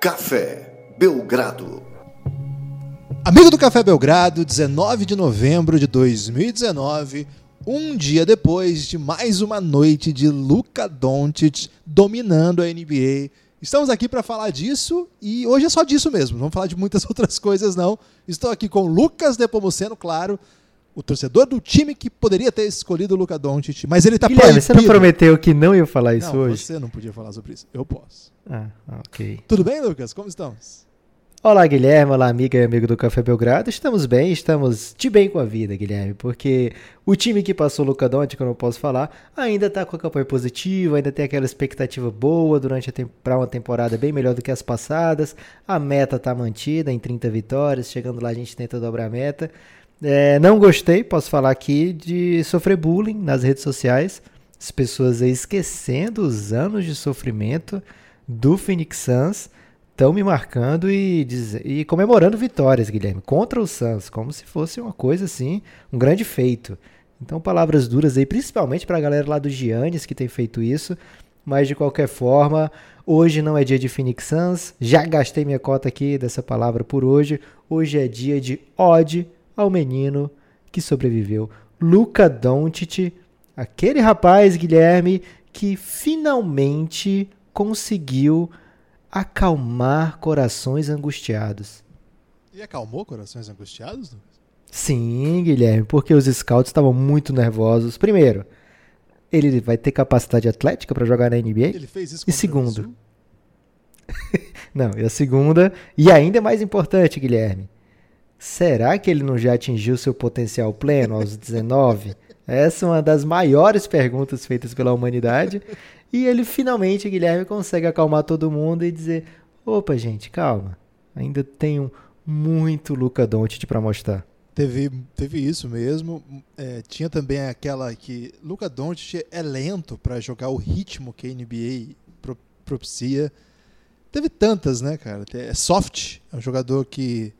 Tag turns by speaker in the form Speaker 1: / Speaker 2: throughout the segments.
Speaker 1: Café Belgrado.
Speaker 2: Amigo do Café Belgrado, 19 de novembro de 2019, um dia depois de mais uma noite de Luka Doncic dominando a NBA. Estamos aqui para falar disso e hoje é só disso mesmo, não vamos falar de muitas outras coisas não. Estou aqui com Lucas Nepomuceno, claro, o torcedor do time que poderia ter escolhido o Luka Doncic, mas ele está
Speaker 3: Guilherme, você não prometeu que não ia falar isso
Speaker 2: não,
Speaker 3: hoje?
Speaker 2: você não podia falar sobre isso. Eu posso.
Speaker 3: Ah, ok.
Speaker 2: Tudo bem, Lucas? Como estamos?
Speaker 3: Olá, Guilherme. Olá, amiga e amigo do Café Belgrado. Estamos bem, estamos de bem com a vida, Guilherme, porque o time que passou o Luca Doncic, que eu não posso falar, ainda está com a campanha positiva, ainda tem aquela expectativa boa durante para uma temporada bem melhor do que as passadas. A meta está mantida em 30 vitórias, chegando lá a gente tenta dobrar a meta. É, não gostei, posso falar aqui, de sofrer bullying nas redes sociais. As pessoas aí esquecendo os anos de sofrimento do Phoenix Suns estão me marcando e, e comemorando vitórias, Guilherme, contra o Suns, como se fosse uma coisa assim, um grande feito. Então, palavras duras aí, principalmente para a galera lá do Giannis que tem feito isso. Mas de qualquer forma, hoje não é dia de Phoenix Suns. Já gastei minha cota aqui dessa palavra por hoje. Hoje é dia de ode ao menino que sobreviveu, Luca Doncic, aquele rapaz, Guilherme, que finalmente conseguiu acalmar corações angustiados.
Speaker 2: E acalmou corações angustiados?
Speaker 3: Sim, Guilherme, porque os scouts estavam muito nervosos. Primeiro, ele vai ter capacidade atlética para jogar na NBA?
Speaker 2: Ele fez isso
Speaker 3: E segundo. Não, e a segunda, e ainda mais importante, Guilherme. Será que ele não já atingiu seu potencial pleno aos 19? Essa é uma das maiores perguntas feitas pela humanidade. E ele finalmente, Guilherme, consegue acalmar todo mundo e dizer: opa, gente, calma. Ainda tenho muito Luca Doncic para mostrar.
Speaker 2: Teve, teve isso mesmo. É, tinha também aquela que Luca Doncic é lento para jogar o ritmo que a NBA pro, propicia. Teve tantas, né, cara? É soft, é um jogador que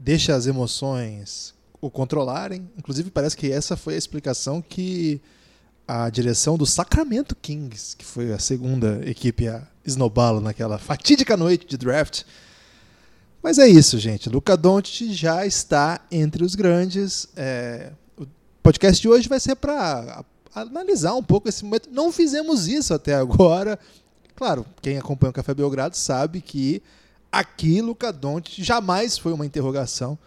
Speaker 2: deixa as emoções o controlarem. Inclusive, parece que essa foi a explicação que a direção do Sacramento Kings, que foi a segunda equipe a esnobá-lo naquela fatídica noite de draft. Mas é isso, gente. Luca Doncic já está entre os grandes. É... O podcast de hoje vai ser para analisar um pouco esse momento. Não fizemos isso até agora. Claro, quem acompanha o Café Belgrado sabe que aqui Luca Doncic jamais foi uma interrogação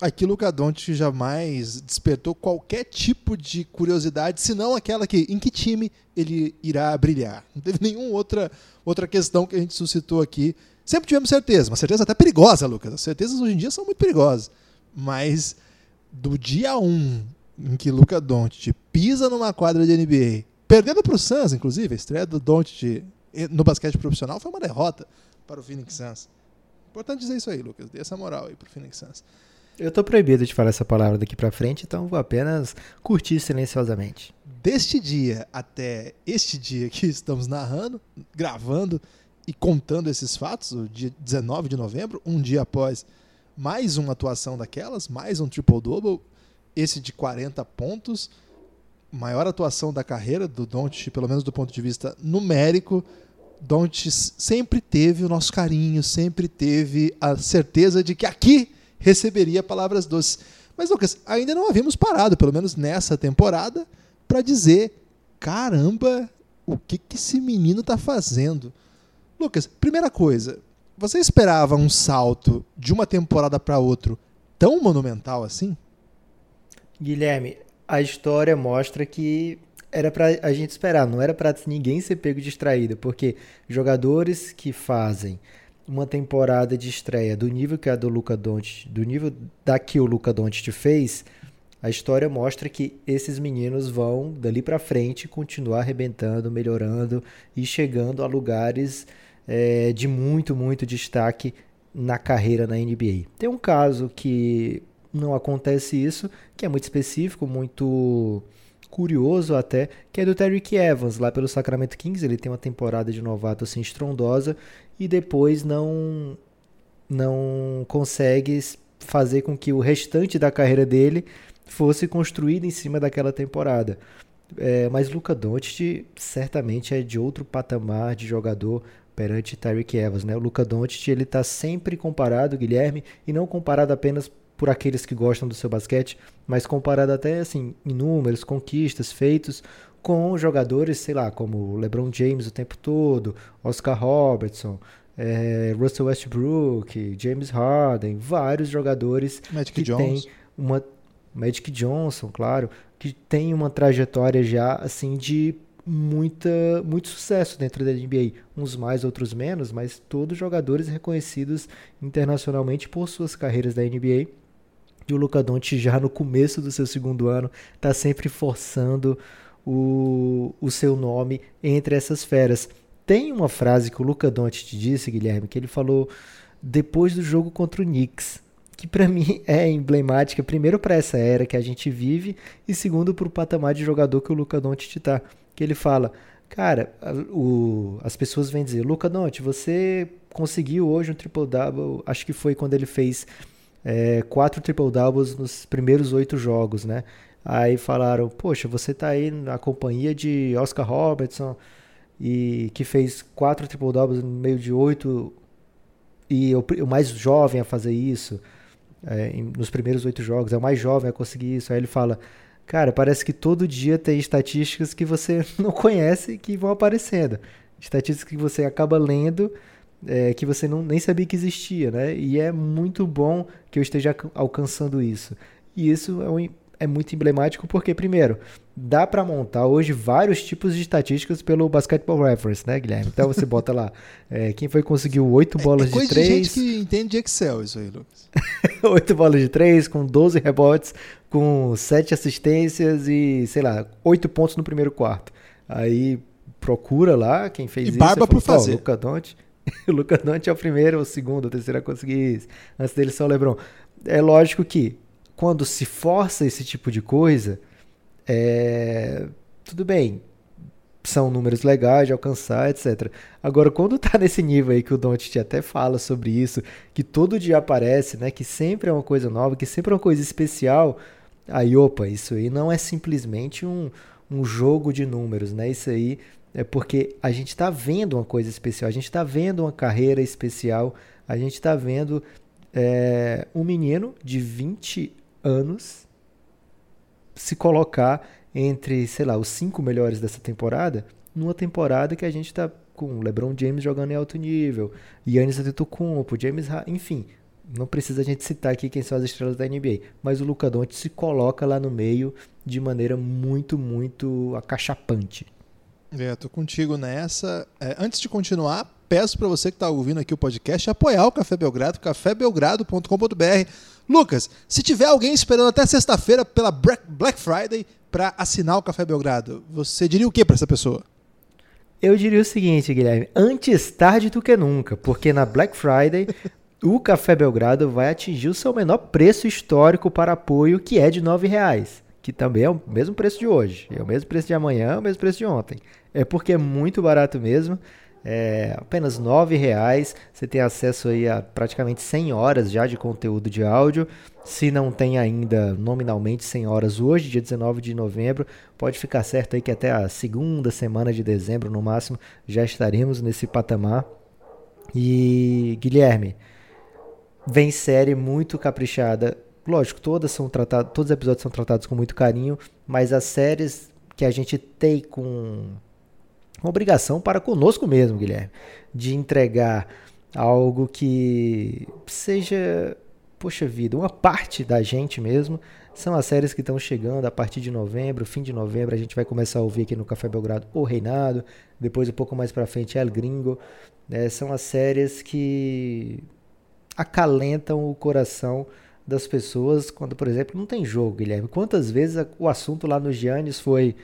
Speaker 2: aqui Luca Doncic jamais despertou qualquer tipo de curiosidade, senão aquela que em que time ele irá brilhar. Não teve nenhuma outra, outra questão que a gente suscitou aqui. Sempre tivemos certeza, uma certeza até perigosa, Lucas. As certezas hoje em dia são muito perigosas. Mas do dia 1 em que Luca Doncic pisa numa quadra de NBA, perdendo para o Suns, inclusive, a estreia do Doncic no basquete profissional foi uma derrota para o Phoenix Suns. Importante dizer isso aí, Lucas. Dê essa moral aí para o Phoenix Suns.
Speaker 3: Eu tô proibido de falar essa palavra daqui para frente, então vou apenas curtir silenciosamente.
Speaker 2: Deste dia até este dia que estamos narrando, gravando e contando esses fatos, o dia 19 de novembro, um dia após mais uma atuação daquelas, mais um triple-double, esse de 40 pontos, maior atuação da carreira do Doncic, pelo menos do ponto de vista numérico. Doncic sempre teve o nosso carinho, sempre teve a certeza de que aqui receberia palavras doces. Mas, Lucas, ainda não havíamos parado, pelo menos nessa temporada, para dizer: caramba, o que, que esse menino está fazendo? Lucas, primeira coisa, você esperava um salto de uma temporada para outra tão monumental assim?
Speaker 3: Guilherme, a história mostra que era para a gente esperar, não era para ninguém ser pego distraído, porque jogadores que fazem uma temporada de estreia do nível que a do Luca Doncic, do nível da que o Luca Doncic fez, a história mostra que esses meninos vão dali para frente continuar arrebentando, melhorando e chegando a lugares é, de muito, muito destaque na carreira na NBA. Tem um caso que não acontece isso, que é muito específico, muito curioso até, que é do Terry Evans, lá pelo Sacramento Kings. Ele tem uma temporada de novato assim estrondosa e depois não não consegue fazer com que o restante da carreira dele fosse construído em cima daquela temporada. É, mas Luca Doncic certamente é de outro patamar de jogador, perante Tyreek Evans, né? O Luca Doncic, ele tá sempre comparado, Guilherme, e não comparado apenas por aqueles que gostam do seu basquete, mas comparado até assim em números, conquistas, feitos com jogadores, sei lá, como LeBron James o tempo todo, Oscar Robertson, é, Russell Westbrook, James Harden, vários jogadores
Speaker 2: Magic
Speaker 3: que
Speaker 2: Jones.
Speaker 3: têm uma Magic Johnson, claro, que tem uma trajetória já assim de muita muito sucesso dentro da NBA, uns mais, outros menos, mas todos jogadores reconhecidos internacionalmente por suas carreiras da NBA. E o Luca Doncic já no começo do seu segundo ano está sempre forçando o, o seu nome entre essas feras. Tem uma frase que o Luca Doncic disse, Guilherme, que ele falou depois do jogo contra o Knicks, que para mim é emblemática, primeiro para essa era que a gente vive e segundo para o patamar de jogador que o Luca Doncic está, que ele fala, cara, o, as pessoas vêm dizer, Luca Doncic, você conseguiu hoje um triple double, acho que foi quando ele fez é, quatro triple doubles nos primeiros oito jogos, né? Aí falaram, poxa, você tá aí na companhia de Oscar Robertson e que fez quatro triple doubles no meio de oito e o, o mais jovem a fazer isso é, nos primeiros oito jogos, é o mais jovem a conseguir isso. Aí ele fala, cara, parece que todo dia tem estatísticas que você não conhece e que vão aparecendo, estatísticas que você acaba lendo é, que você não, nem sabia que existia, né? E é muito bom que eu esteja alcançando isso. E isso é, um, é muito emblemático porque, primeiro, dá para montar hoje vários tipos de estatísticas pelo Basketball Reference, né, Guilherme? Então você bota lá é, quem foi que conseguiu oito bolas
Speaker 2: é, é coisa
Speaker 3: de três.
Speaker 2: De gente que entende de Excel isso aí, Lucas.
Speaker 3: oito bolas de três, com 12 rebotes, com sete assistências e, sei lá, oito pontos no primeiro quarto. Aí procura lá quem fez
Speaker 2: e
Speaker 3: isso.
Speaker 2: barba por fazer.
Speaker 3: Luca Doncic. O Luca Doncic é o primeiro, o segundo, o terceiro a conseguir isso. Antes dele só o LeBron. É lógico que quando se força esse tipo de coisa, é... tudo bem, são números legais de alcançar, etc. Agora, quando tá nesse nível aí que o Doncic até fala sobre isso, que todo dia aparece, né, que sempre é uma coisa nova, que sempre é uma coisa especial, aí, opa, isso aí não é simplesmente um, um jogo de números, né? Isso aí é porque a gente está vendo uma coisa especial, a gente está vendo uma carreira especial, a gente está vendo é, um menino de 20 anos se colocar entre, sei lá, os cinco melhores dessa temporada, numa temporada que a gente está com LeBron James jogando em alto nível, Giannis Antetokounmpo, James Harden, enfim, não precisa a gente citar aqui quem são as estrelas da NBA, mas o Luca Doncic se coloca lá no meio de maneira muito, muito acachapante.
Speaker 2: É, tô contigo nessa. É, antes de continuar, peço para você que está ouvindo aqui o podcast apoiar o Café Belgrado, cafébelgrado.com.br. Lucas, se tiver alguém esperando até sexta-feira pela Black Friday para assinar o Café Belgrado, você diria o que para essa pessoa?
Speaker 3: Eu diria o seguinte, Guilherme, antes tarde do que nunca, porque na Black Friday o Café Belgrado vai atingir o seu menor preço histórico para apoio, que é de R$ reais que também é o mesmo preço de hoje, é o mesmo preço de amanhã, é o mesmo preço de ontem. É porque é muito barato mesmo, é apenas R$ reais. Você tem acesso aí a praticamente 100 horas já de conteúdo de áudio. Se não tem ainda nominalmente 100 horas hoje, dia 19 de novembro, pode ficar certo aí que até a segunda semana de dezembro no máximo já estaremos nesse patamar. E Guilherme, vem série muito caprichada Lógico, todas são tratadas, todos os episódios são tratados com muito carinho, mas as séries que a gente tem com uma obrigação para conosco mesmo, Guilherme, de entregar algo que seja, poxa vida, uma parte da gente mesmo. São as séries que estão chegando a partir de novembro, fim de novembro, a gente vai começar a ouvir aqui no Café Belgrado O Reinado, depois um pouco mais para frente El Gringo. É, são as séries que acalentam o coração das pessoas quando, por exemplo, não tem jogo, Guilherme. Quantas vezes o assunto lá no Giannis foi: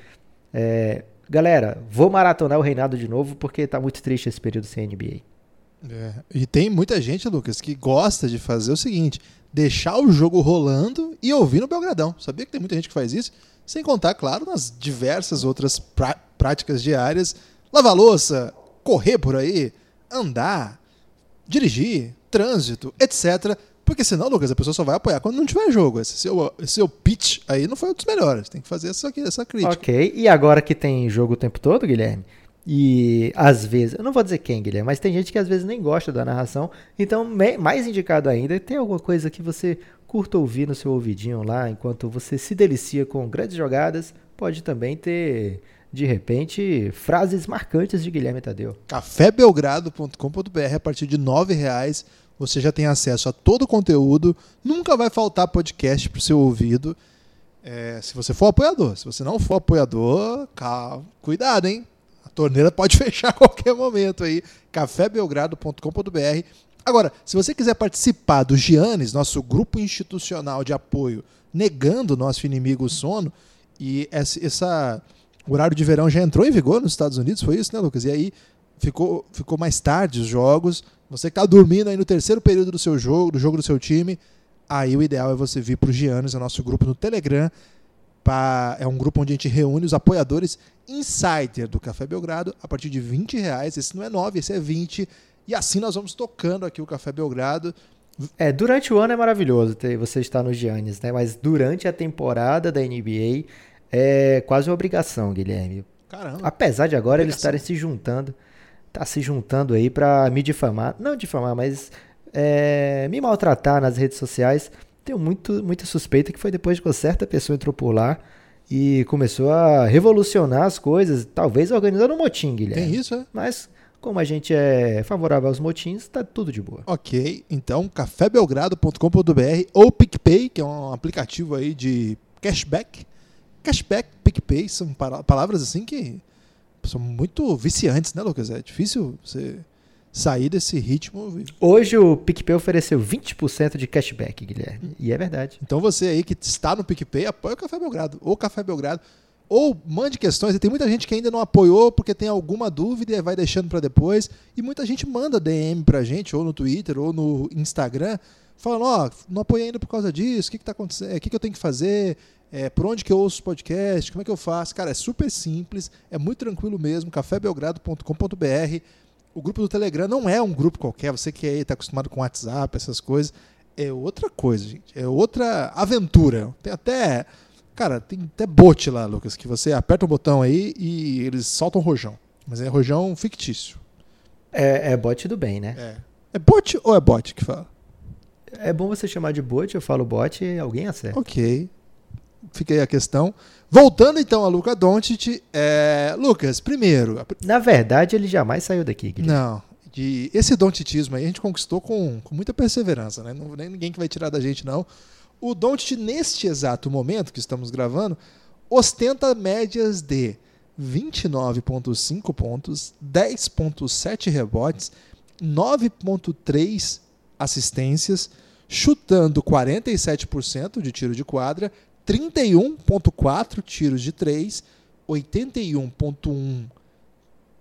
Speaker 3: é, galera, vou maratonar o reinado de novo porque tá muito triste esse período sem NBA.
Speaker 2: É, e tem muita gente, Lucas, que gosta de fazer o seguinte: deixar o jogo rolando e ouvir no Belgradão. Sabia que tem muita gente que faz isso? Sem contar, claro, nas diversas outras práticas diárias: lavar louça, correr por aí, andar, dirigir, trânsito, etc porque senão, Lucas, a pessoa só vai apoiar quando não tiver jogo. Esse seu, esse seu pitch aí não foi um dos melhores. Tem que fazer essa, essa crítica.
Speaker 3: Ok. E agora que tem jogo o tempo todo, Guilherme, E às vezes, eu não vou dizer quem, Guilherme, mas tem gente que às vezes nem gosta da narração. Então, mais indicado ainda, tem alguma coisa que você curta ouvir no seu ouvidinho lá, enquanto você se delicia com grandes jogadas, pode também ter, de repente, frases marcantes de Guilherme Tadeu.
Speaker 2: cafébelgrado.com.br a partir de R$ reais você já tem acesso a todo o conteúdo, nunca vai faltar podcast para o seu ouvido. É, se você for apoiador, se você não for apoiador, calma, cuidado, hein? torneira pode fechar a qualquer momento aí. cafébelgrado.com.br. Agora, se você quiser participar do Giannis, nosso grupo institucional de apoio, negando o nosso inimigo o sono, e essa, essa o horário de verão já entrou em vigor nos Estados Unidos, foi isso, né, Lucas? E aí ficou, ficou mais tarde os jogos. Você que está dormindo aí no terceiro período do seu jogo, do jogo do seu time, aí o ideal é você vir para o Giannis, é o nosso grupo no Telegram. Pra, é um grupo onde a gente reúne os apoiadores insider do Café Belgrado a partir de 20 reais. Esse não é 9, esse é 20. E assim nós vamos tocando aqui o Café Belgrado.
Speaker 3: É, durante o ano é maravilhoso ter você estar no Giannis, né? Mas durante a temporada da NBA é quase uma obrigação, Guilherme.
Speaker 2: Caramba.
Speaker 3: Apesar de agora eles estarem se juntando, tá se juntando aí para me difamar, não difamar, mas é, me maltratar nas redes sociais. Tenho muito, muita suspeita que foi depois que uma certa pessoa entrou por lá e começou a revolucionar as coisas, talvez organizando um motim, Guilherme.
Speaker 2: Tem isso, é?
Speaker 3: Mas como a gente é favorável aos motins, tá tudo de boa.
Speaker 2: Ok, então cafébelgrado.com.br ou PicPay, que é um aplicativo aí de cashback. Cashback, PicPay, são palavras assim que são muito viciantes, né, Lucas? É difícil você sair desse ritmo.
Speaker 3: Hoje o PicPay ofereceu 20% de cashback, Guilherme. E é verdade.
Speaker 2: Então você aí que está no PicPay, apoia o Café Belgrado. Ou Café Belgrado. Ou mande questões. E tem muita gente que ainda não apoiou porque tem alguma dúvida e vai deixando para depois. E muita gente manda DM pra gente, ou no Twitter, ou no Instagram, falando: Ó, oh, não apoiei ainda por causa disso, o que, que tá acontecendo? O que, que eu tenho que fazer? É, por onde que eu ouço podcast? Como é que eu faço? Cara, é super simples, é muito tranquilo mesmo. cafébelgrado.com.br o grupo do Telegram não é um grupo qualquer, você que está acostumado com WhatsApp, essas coisas. É outra coisa, gente. É outra aventura. Tem até. Cara, tem até bot lá, Lucas, que você aperta o botão aí e eles soltam rojão. Mas é rojão fictício.
Speaker 3: É, é bot do bem, né?
Speaker 2: É. É bot ou é bot que fala?
Speaker 3: É bom você chamar de bot, eu falo bot e alguém acerta.
Speaker 2: Ok. Aí a questão. Voltando então a Luca Doncic, é... Lucas, primeiro.
Speaker 3: Na verdade, ele jamais saiu daqui.
Speaker 2: Guilherme. Não. De... Esse Doncitismo aí a gente conquistou com, com muita perseverança, né? Não nem ninguém que vai tirar da gente não. O Doncic neste exato momento que estamos gravando ostenta médias de 29.5 pontos, 10.7 rebotes, 9.3 assistências, chutando 47% de tiro de quadra 31,4 tiros de 3, 81,1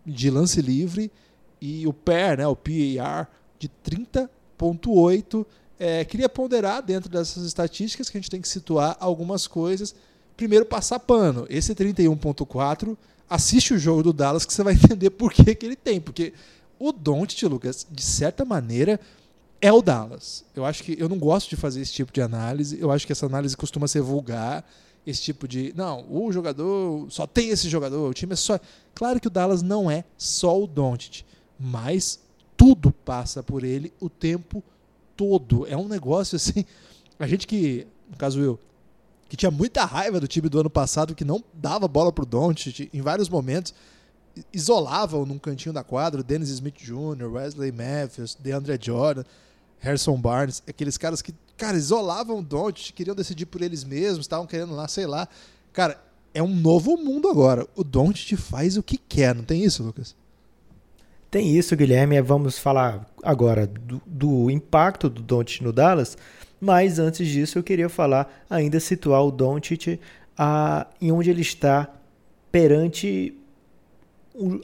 Speaker 2: de lance livre e o PAR, né, o PAR, de 30,8. É, queria ponderar dentro dessas estatísticas que a gente tem que situar algumas coisas. Primeiro, passar pano. Esse 31,4, assiste o jogo do Dallas que você vai entender por que, que ele tem. Porque o Doncic, Lucas, de certa maneira, é o Dallas. Eu acho que eu não gosto de fazer esse tipo de análise. Eu acho que essa análise costuma ser vulgar. Esse tipo de, não, o jogador só tem esse jogador, o time é só. Claro que o Dallas não é só o Doncic, mas tudo passa por ele o tempo todo. É um negócio assim. A gente que, no caso eu, que tinha muita raiva do time do ano passado, que não dava bola pro Doncic em vários momentos, isolavam num cantinho da quadra, Dennis Smith Jr., Wesley Matthews, DeAndre Jordan. Harrison Barnes, aqueles caras que, cara, isolavam o Doncic, queriam decidir por eles mesmos, estavam querendo lá, sei lá. Cara, é um novo mundo agora. O Doncic faz o que quer, não tem isso, Lucas?
Speaker 3: Tem isso, Guilherme. Vamos falar agora do, do impacto do Doncic no Dallas, mas antes disso eu queria falar, ainda situar o Doncic a, em onde ele está perante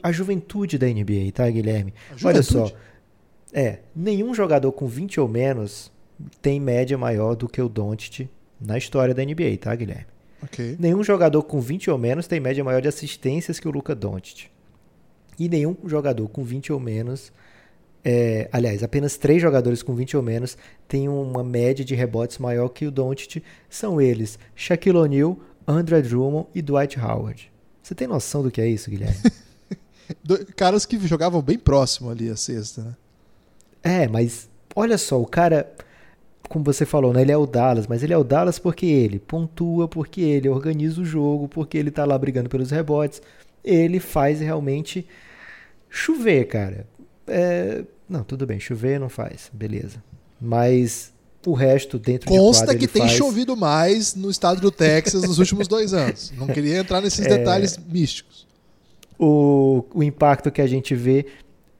Speaker 3: a juventude da NBA, tá, Guilherme? Olha só, é, nenhum jogador com 20 ou menos tem média maior do que o Doncic na história da NBA, tá, Guilherme?
Speaker 2: Okay.
Speaker 3: Nenhum jogador com 20 ou menos tem média maior de assistências que o Luca Doncic. E nenhum jogador com 20 ou menos, é, aliás, apenas três jogadores com 20 ou menos têm uma média de rebotes maior que o Doncic. São eles Shaquille O'Neal, André Drummond e Dwight Howard. Você tem noção do que é isso, Guilherme?
Speaker 2: Caras que jogavam bem próximo ali a sexta, né?
Speaker 3: É, mas olha só, o cara, como você falou, né? Ele é o Dallas, mas ele é o Dallas porque ele pontua, porque ele organiza o jogo, porque ele tá lá brigando pelos rebotes. Ele faz realmente chover, cara. É, Não, tudo bem, chover não faz, beleza. Mas o resto dentro de
Speaker 2: Consta
Speaker 3: quadra
Speaker 2: que tem
Speaker 3: faz.
Speaker 2: chovido mais no estado do Texas nos últimos dois anos. Não queria entrar nesses
Speaker 3: É.
Speaker 2: detalhes místicos.
Speaker 3: o, o impacto que a gente vê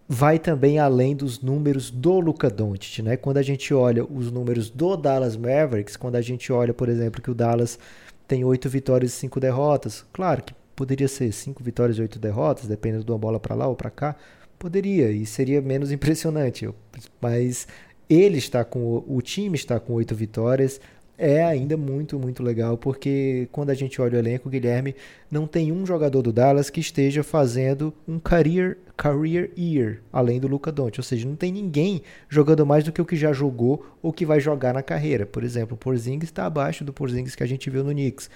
Speaker 3: vai também além dos números do Luka Doncic, né? Quando a gente olha os números do Dallas Mavericks, quando a gente olha, por exemplo, que o Dallas tem oito vitórias e cinco derrotas, claro que poderia ser cinco vitórias e oito derrotas, dependendo de uma bola para lá ou para cá, poderia e seria menos impressionante, mas ele está com o time está com oito vitórias é ainda muito, muito legal, porque quando a gente olha o elenco, Guilherme, não tem um jogador do Dallas que esteja fazendo um career, career year, além do Luca Doncic, ou seja, não tem ninguém jogando mais do que o que já jogou ou que vai jogar na carreira. Por exemplo, o Porzingis está abaixo do Porzingis que a gente viu no Knicks.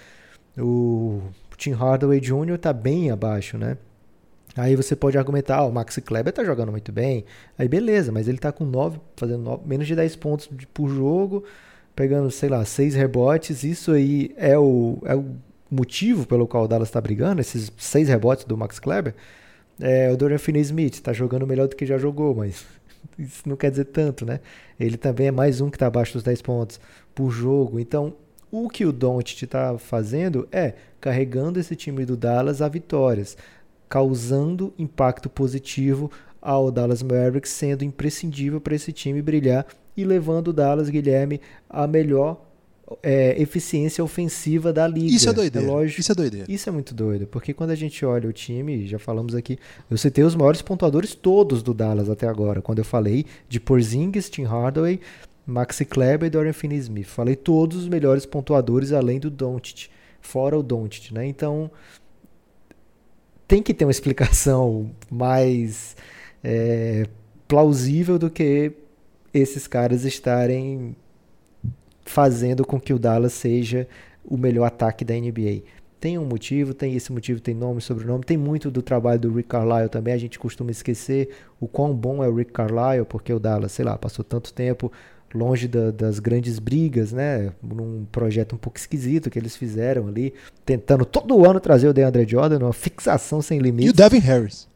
Speaker 3: O Tim Hardaway Jr. está bem abaixo, né? Aí você pode argumentar, ah, o Maxi Kleber tá jogando muito bem. Aí beleza, mas ele tá com 9, fazendo nove- menos de 10 pontos por jogo, pegando, sei lá, 6 rebotes. Isso aí é o, é o motivo pelo qual o Dallas tá brigando, esses 6 rebotes do Max Kleber. É, o Dorian Finney-Smith tá jogando melhor do que já jogou, mas isso não quer dizer tanto, né? Ele também é mais um que tá abaixo dos 10 pontos por jogo. Então, o que o Doncic tá fazendo é carregando esse time do Dallas a vitórias causando impacto positivo ao Dallas Mavericks, sendo imprescindível para esse time brilhar e levando o Dallas Guilherme a melhor é, eficiência ofensiva da liga.
Speaker 2: Isso é doideira.
Speaker 3: lógico,
Speaker 2: Isso é doideira.
Speaker 3: isso é muito doido, porque quando a gente olha o time, já falamos aqui, eu citei os maiores pontuadores todos do Dallas até agora, quando eu falei de Porzingis, Tim Hardaway, Maxi Kleber e Dorian Finney-Smith. Falei todos os melhores pontuadores além do Doncic, fora o Doncic, né? Então, tem que ter uma explicação mais é, plausível do que esses caras estarem fazendo com que o Dallas seja o melhor ataque da NBA. Tem um motivo, tem esse motivo, tem nome, sobrenome, tem muito do trabalho do Rick Carlisle também. A gente costuma esquecer o quão bom é o Rick Carlisle, porque o Dallas, sei lá, passou tanto tempo longe da- das grandes brigas, né? Num projeto um pouco esquisito que eles fizeram ali, tentando todo ano trazer o DeAndre Jordan, uma fixação sem
Speaker 2: E o
Speaker 3: limites.
Speaker 2: Devin Harris.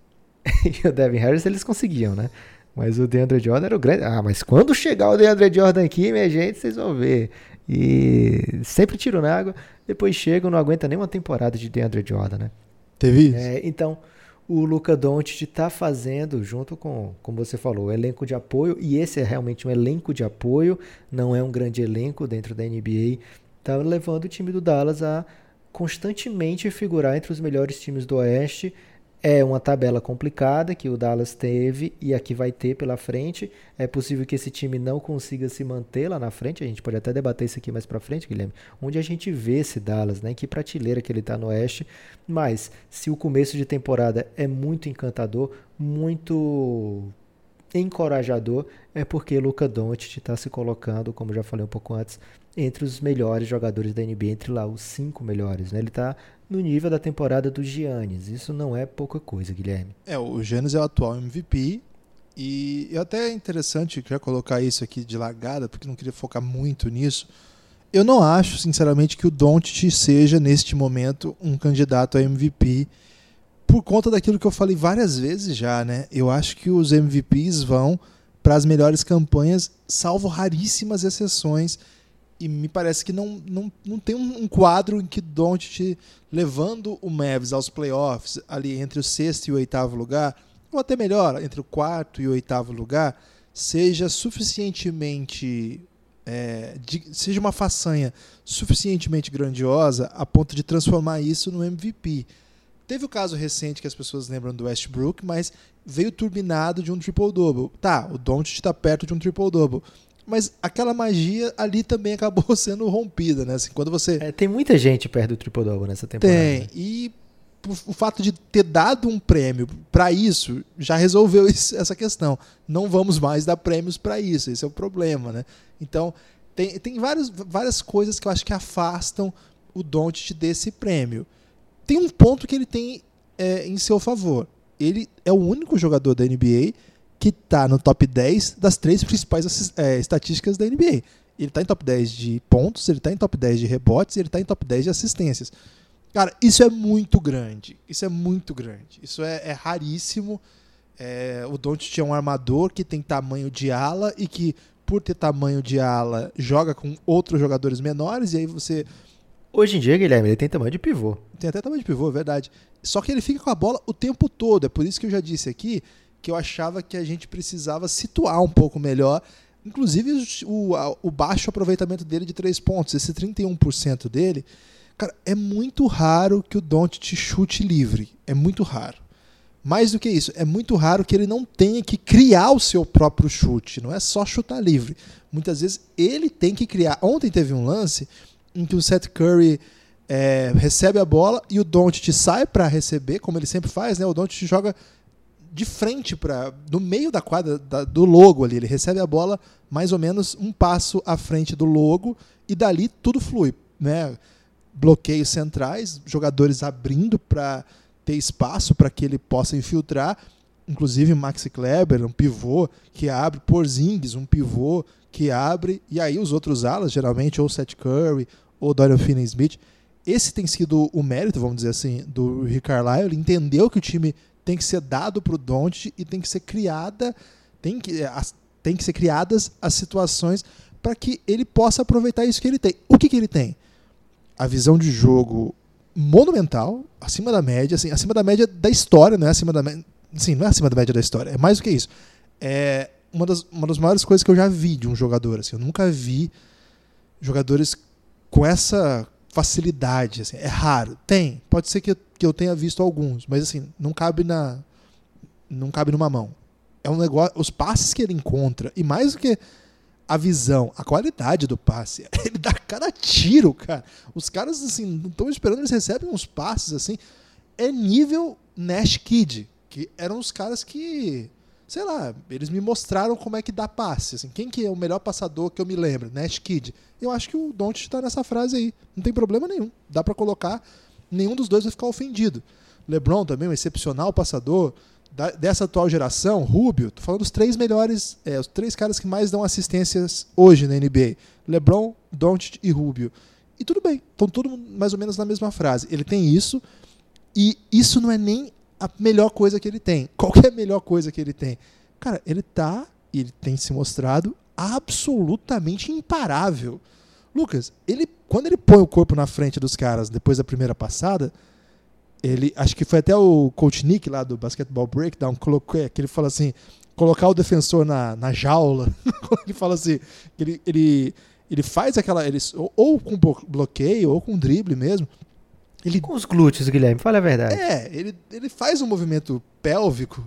Speaker 3: E o Devin Harris eles conseguiam, né? Mas o DeAndre Jordan era o grande. Ah, mas quando chegar o DeAndre Jordan aqui, minha gente, vocês vão ver. E sempre tiro na água, depois chegam, não aguenta nem uma temporada de DeAndre Jordan, né?
Speaker 2: Teve isso?
Speaker 3: É, então, o Luca Doncic está fazendo, junto com, como você falou, o elenco de apoio, e esse é realmente um elenco de apoio, não é um grande elenco dentro da NBA, está levando o time do Dallas a constantemente figurar entre os melhores times do Oeste. É uma tabela complicada que o Dallas teve e aqui vai ter pela frente. É possível que esse time não consiga se manter lá na frente. A gente pode até debater isso aqui mais pra frente, Guilherme. Onde a gente vê esse Dallas, né? Em que prateleira que ele tá no Oeste. Mas se o começo de temporada é muito encantador, muito encorajador, é porque Luca Doncic está se colocando, como já falei um pouco antes, entre os melhores jogadores da NBA, entre lá os cinco melhores. Né? Ele está no nível da temporada do Giannis. Isso não é pouca coisa, Guilherme.
Speaker 2: É, o Giannis é o atual MVP. E é até interessante já colocar isso aqui de largada, porque não queria focar muito nisso. Eu não acho, sinceramente, que o Doncic seja, neste momento, um candidato a MVP por conta daquilo que eu falei várias vezes já, né? Eu acho que os MVPs vão para as melhores campanhas, salvo raríssimas exceções. E me parece que não, não, não tem um quadro em que Doncic levando o Mavs aos playoffs, ali entre o sexto e o oitavo lugar, ou até melhor, entre o quarto e o oitavo lugar, seja suficientemente. é, de- seja uma façanha suficientemente grandiosa a ponto de transformar isso no MVP. Teve o caso recente que as pessoas lembram do Westbrook, mas veio turbinado de um triple-double. Tá, o Doncic está perto de um triple-double. Mas aquela magia ali também acabou sendo rompida, né? Assim, quando você
Speaker 3: É, tem muita gente perto do Triple Double nessa temporada.
Speaker 2: tem.
Speaker 3: né?
Speaker 2: E o fato de ter dado um prêmio para isso já resolveu isso- essa questão. Não vamos mais dar prêmios para isso. Esse é o problema, né? Então, tem, tem vários, várias coisas que eu acho que afastam o Doncic desse prêmio. Tem um ponto que ele tem é, em seu favor. ele é o único jogador da NBA que tá no top 10 das três principais é, estatísticas da NBA. Ele tá em top 10 de pontos, ele tá em top 10 de rebotes, ele tá em top 10 de assistências. Cara, isso é muito grande. Isso é muito grande. Isso é, é raríssimo. É, o Doncic é um armador que tem tamanho de ala e que, por ter tamanho de ala, joga com outros jogadores menores e aí você
Speaker 3: Hoje em dia, Guilherme, ele tem tamanho de pivô.
Speaker 2: Tem até tamanho de pivô, é verdade. Só que ele fica com a bola o tempo todo. É por isso que eu já disse aqui que eu achava que a gente precisava situar um pouco melhor. Inclusive o, o baixo aproveitamento dele de três pontos, esse 31% dele. Cara, é muito raro que o Don't te chute livre. É muito raro. Mais do que isso, é muito raro que ele não tenha que criar o seu próprio chute. Não é só chutar livre. Muitas vezes ele tem que criar. Ontem teve um lance em que o Seth Curry é, recebe a bola e o Doncic sai para receber, como ele sempre faz, né? O Doncic joga de frente para no meio da quadra da, do logo ali, ele recebe a bola mais ou menos um passo à frente do logo e dali tudo flui, né? Bloqueios centrais, jogadores abrindo para ter espaço para que ele possa infiltrar, inclusive Maxi Kleber, um pivô que abre, Porzingis, um pivô que abre, e aí os outros alas, geralmente ou Seth Curry ou Dorian Finney-Smith. Esse tem sido o mérito, vamos dizer assim, do Rick Carlisle. Ele entendeu que o time tem que ser dado para o Doncic e tem que ser criada, tem que, as, tem que ser criadas as situações para que ele possa aproveitar isso que ele tem. O que, que ele tem? A visão de jogo monumental, acima da média, assim, acima da média da história, não é acima da média. Sim, não é acima da média da história, é mais do que isso. É uma das, uma das maiores coisas que eu já vi de um jogador. Assim, eu nunca vi jogadores com essa facilidade. Assim, é raro. Tem. Pode ser que que eu tenha visto alguns, mas assim, não cabe na. Não cabe numa mão. É um negócio. Os passes que ele encontra, e mais do que a visão, a qualidade do passe. Ele dá cada tiro, cara. Os caras, assim, não estão esperando, eles recebem uns passes, assim. É nível Nash Kid, que eram os caras que sei lá, eles me mostraram como é que dá passe. Assim, quem que é o melhor passador que eu me lembro? Nash Kid. Eu acho que o Don't está nessa frase aí. Não tem problema nenhum. Dá para colocar, nenhum dos dois vai ficar ofendido. LeBron também, um excepcional passador. Da, dessa atual geração, Rubio, tô falando dos três melhores, é, os três caras que mais dão assistências hoje na NBA. LeBron, Doncic e Rubio. E tudo bem, estão todos mais ou menos na mesma frase. Ele tem isso, e isso não é nem a melhor coisa que ele tem. Qual é a melhor coisa que ele tem? Cara, ele tá, ele tem se mostrado absolutamente imparável. Lucas, ele quando ele põe o corpo na frente dos caras depois da primeira passada, ele acho que foi até o coach Nick lá do Basketball Breakdown colocou é, que ele fala assim, colocar o defensor na, na jaula, ele fala assim, ele, ele ele faz aquela ele, ou, ou com bloqueio ou com drible mesmo,
Speaker 3: ele... Com os glúteos, Guilherme, fala a verdade.
Speaker 2: É, ele, ele faz um movimento pélvico,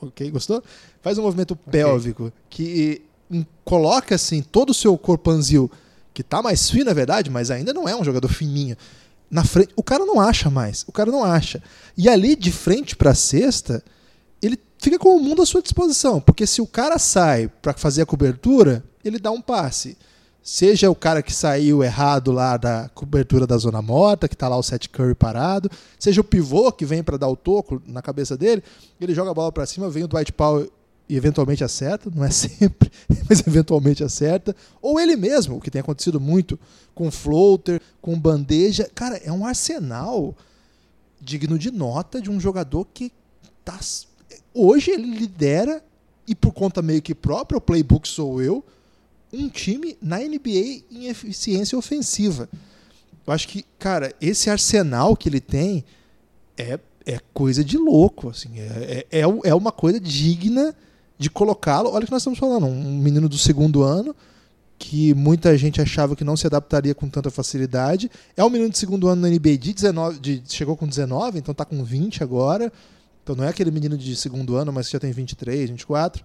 Speaker 2: ok? Gostou? Faz um movimento okay. pélvico que coloca assim todo o seu corpanzil, que tá mais fino, é verdade, mas ainda não é um jogador fininho. Na frente, o cara não acha mais, o cara não acha. E ali de frente para a cesta, ele fica com o mundo à sua disposição, porque se o cara sai para fazer a cobertura, ele dá um passe. Seja o cara que saiu errado lá da cobertura da zona morta, que está lá o Seth Curry parado, seja o pivô que vem para dar o toco na cabeça dele, ele joga a bola para cima, vem o Dwight Powell e eventualmente acerta, não é sempre, mas eventualmente acerta, ou ele mesmo, o que tem acontecido muito com floater, com bandeja, cara, é um arsenal digno de nota de um jogador que tá hoje ele lidera e por conta meio que própria, o playbook sou eu, um time na NBA em eficiência ofensiva. Eu acho que, cara, esse arsenal que ele tem é, é coisa de louco. Assim, é, é, é, é uma coisa digna de colocá-lo. Olha o que nós estamos falando: um menino do segundo ano que muita gente achava que não se adaptaria com tanta facilidade. É um menino de segundo ano na NBA de 19, de, chegou com 19, então está com 20 agora. Então não é aquele menino de segundo ano, mas que já tem 23, 24.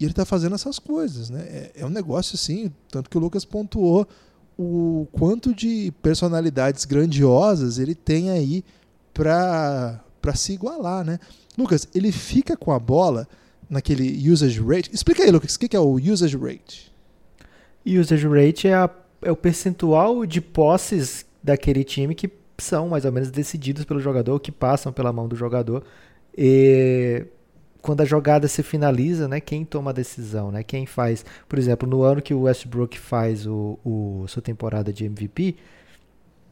Speaker 2: E ele está fazendo essas coisas, né? É, é, um negócio assim, tanto que o Lucas pontuou o quanto de personalidades grandiosas ele tem aí para para se igualar, né? Lucas, ele fica com a bola naquele usage rate. Explica aí, Lucas, o que é o usage rate?
Speaker 3: Usage rate é, a, é o percentual de posses daquele time que são mais ou menos decididos pelo jogador, que passam pela mão do jogador E quando a jogada se finaliza, né, quem toma a decisão, né? Quem faz, por exemplo, no ano que o Westbrook faz o, o sua temporada de MVP,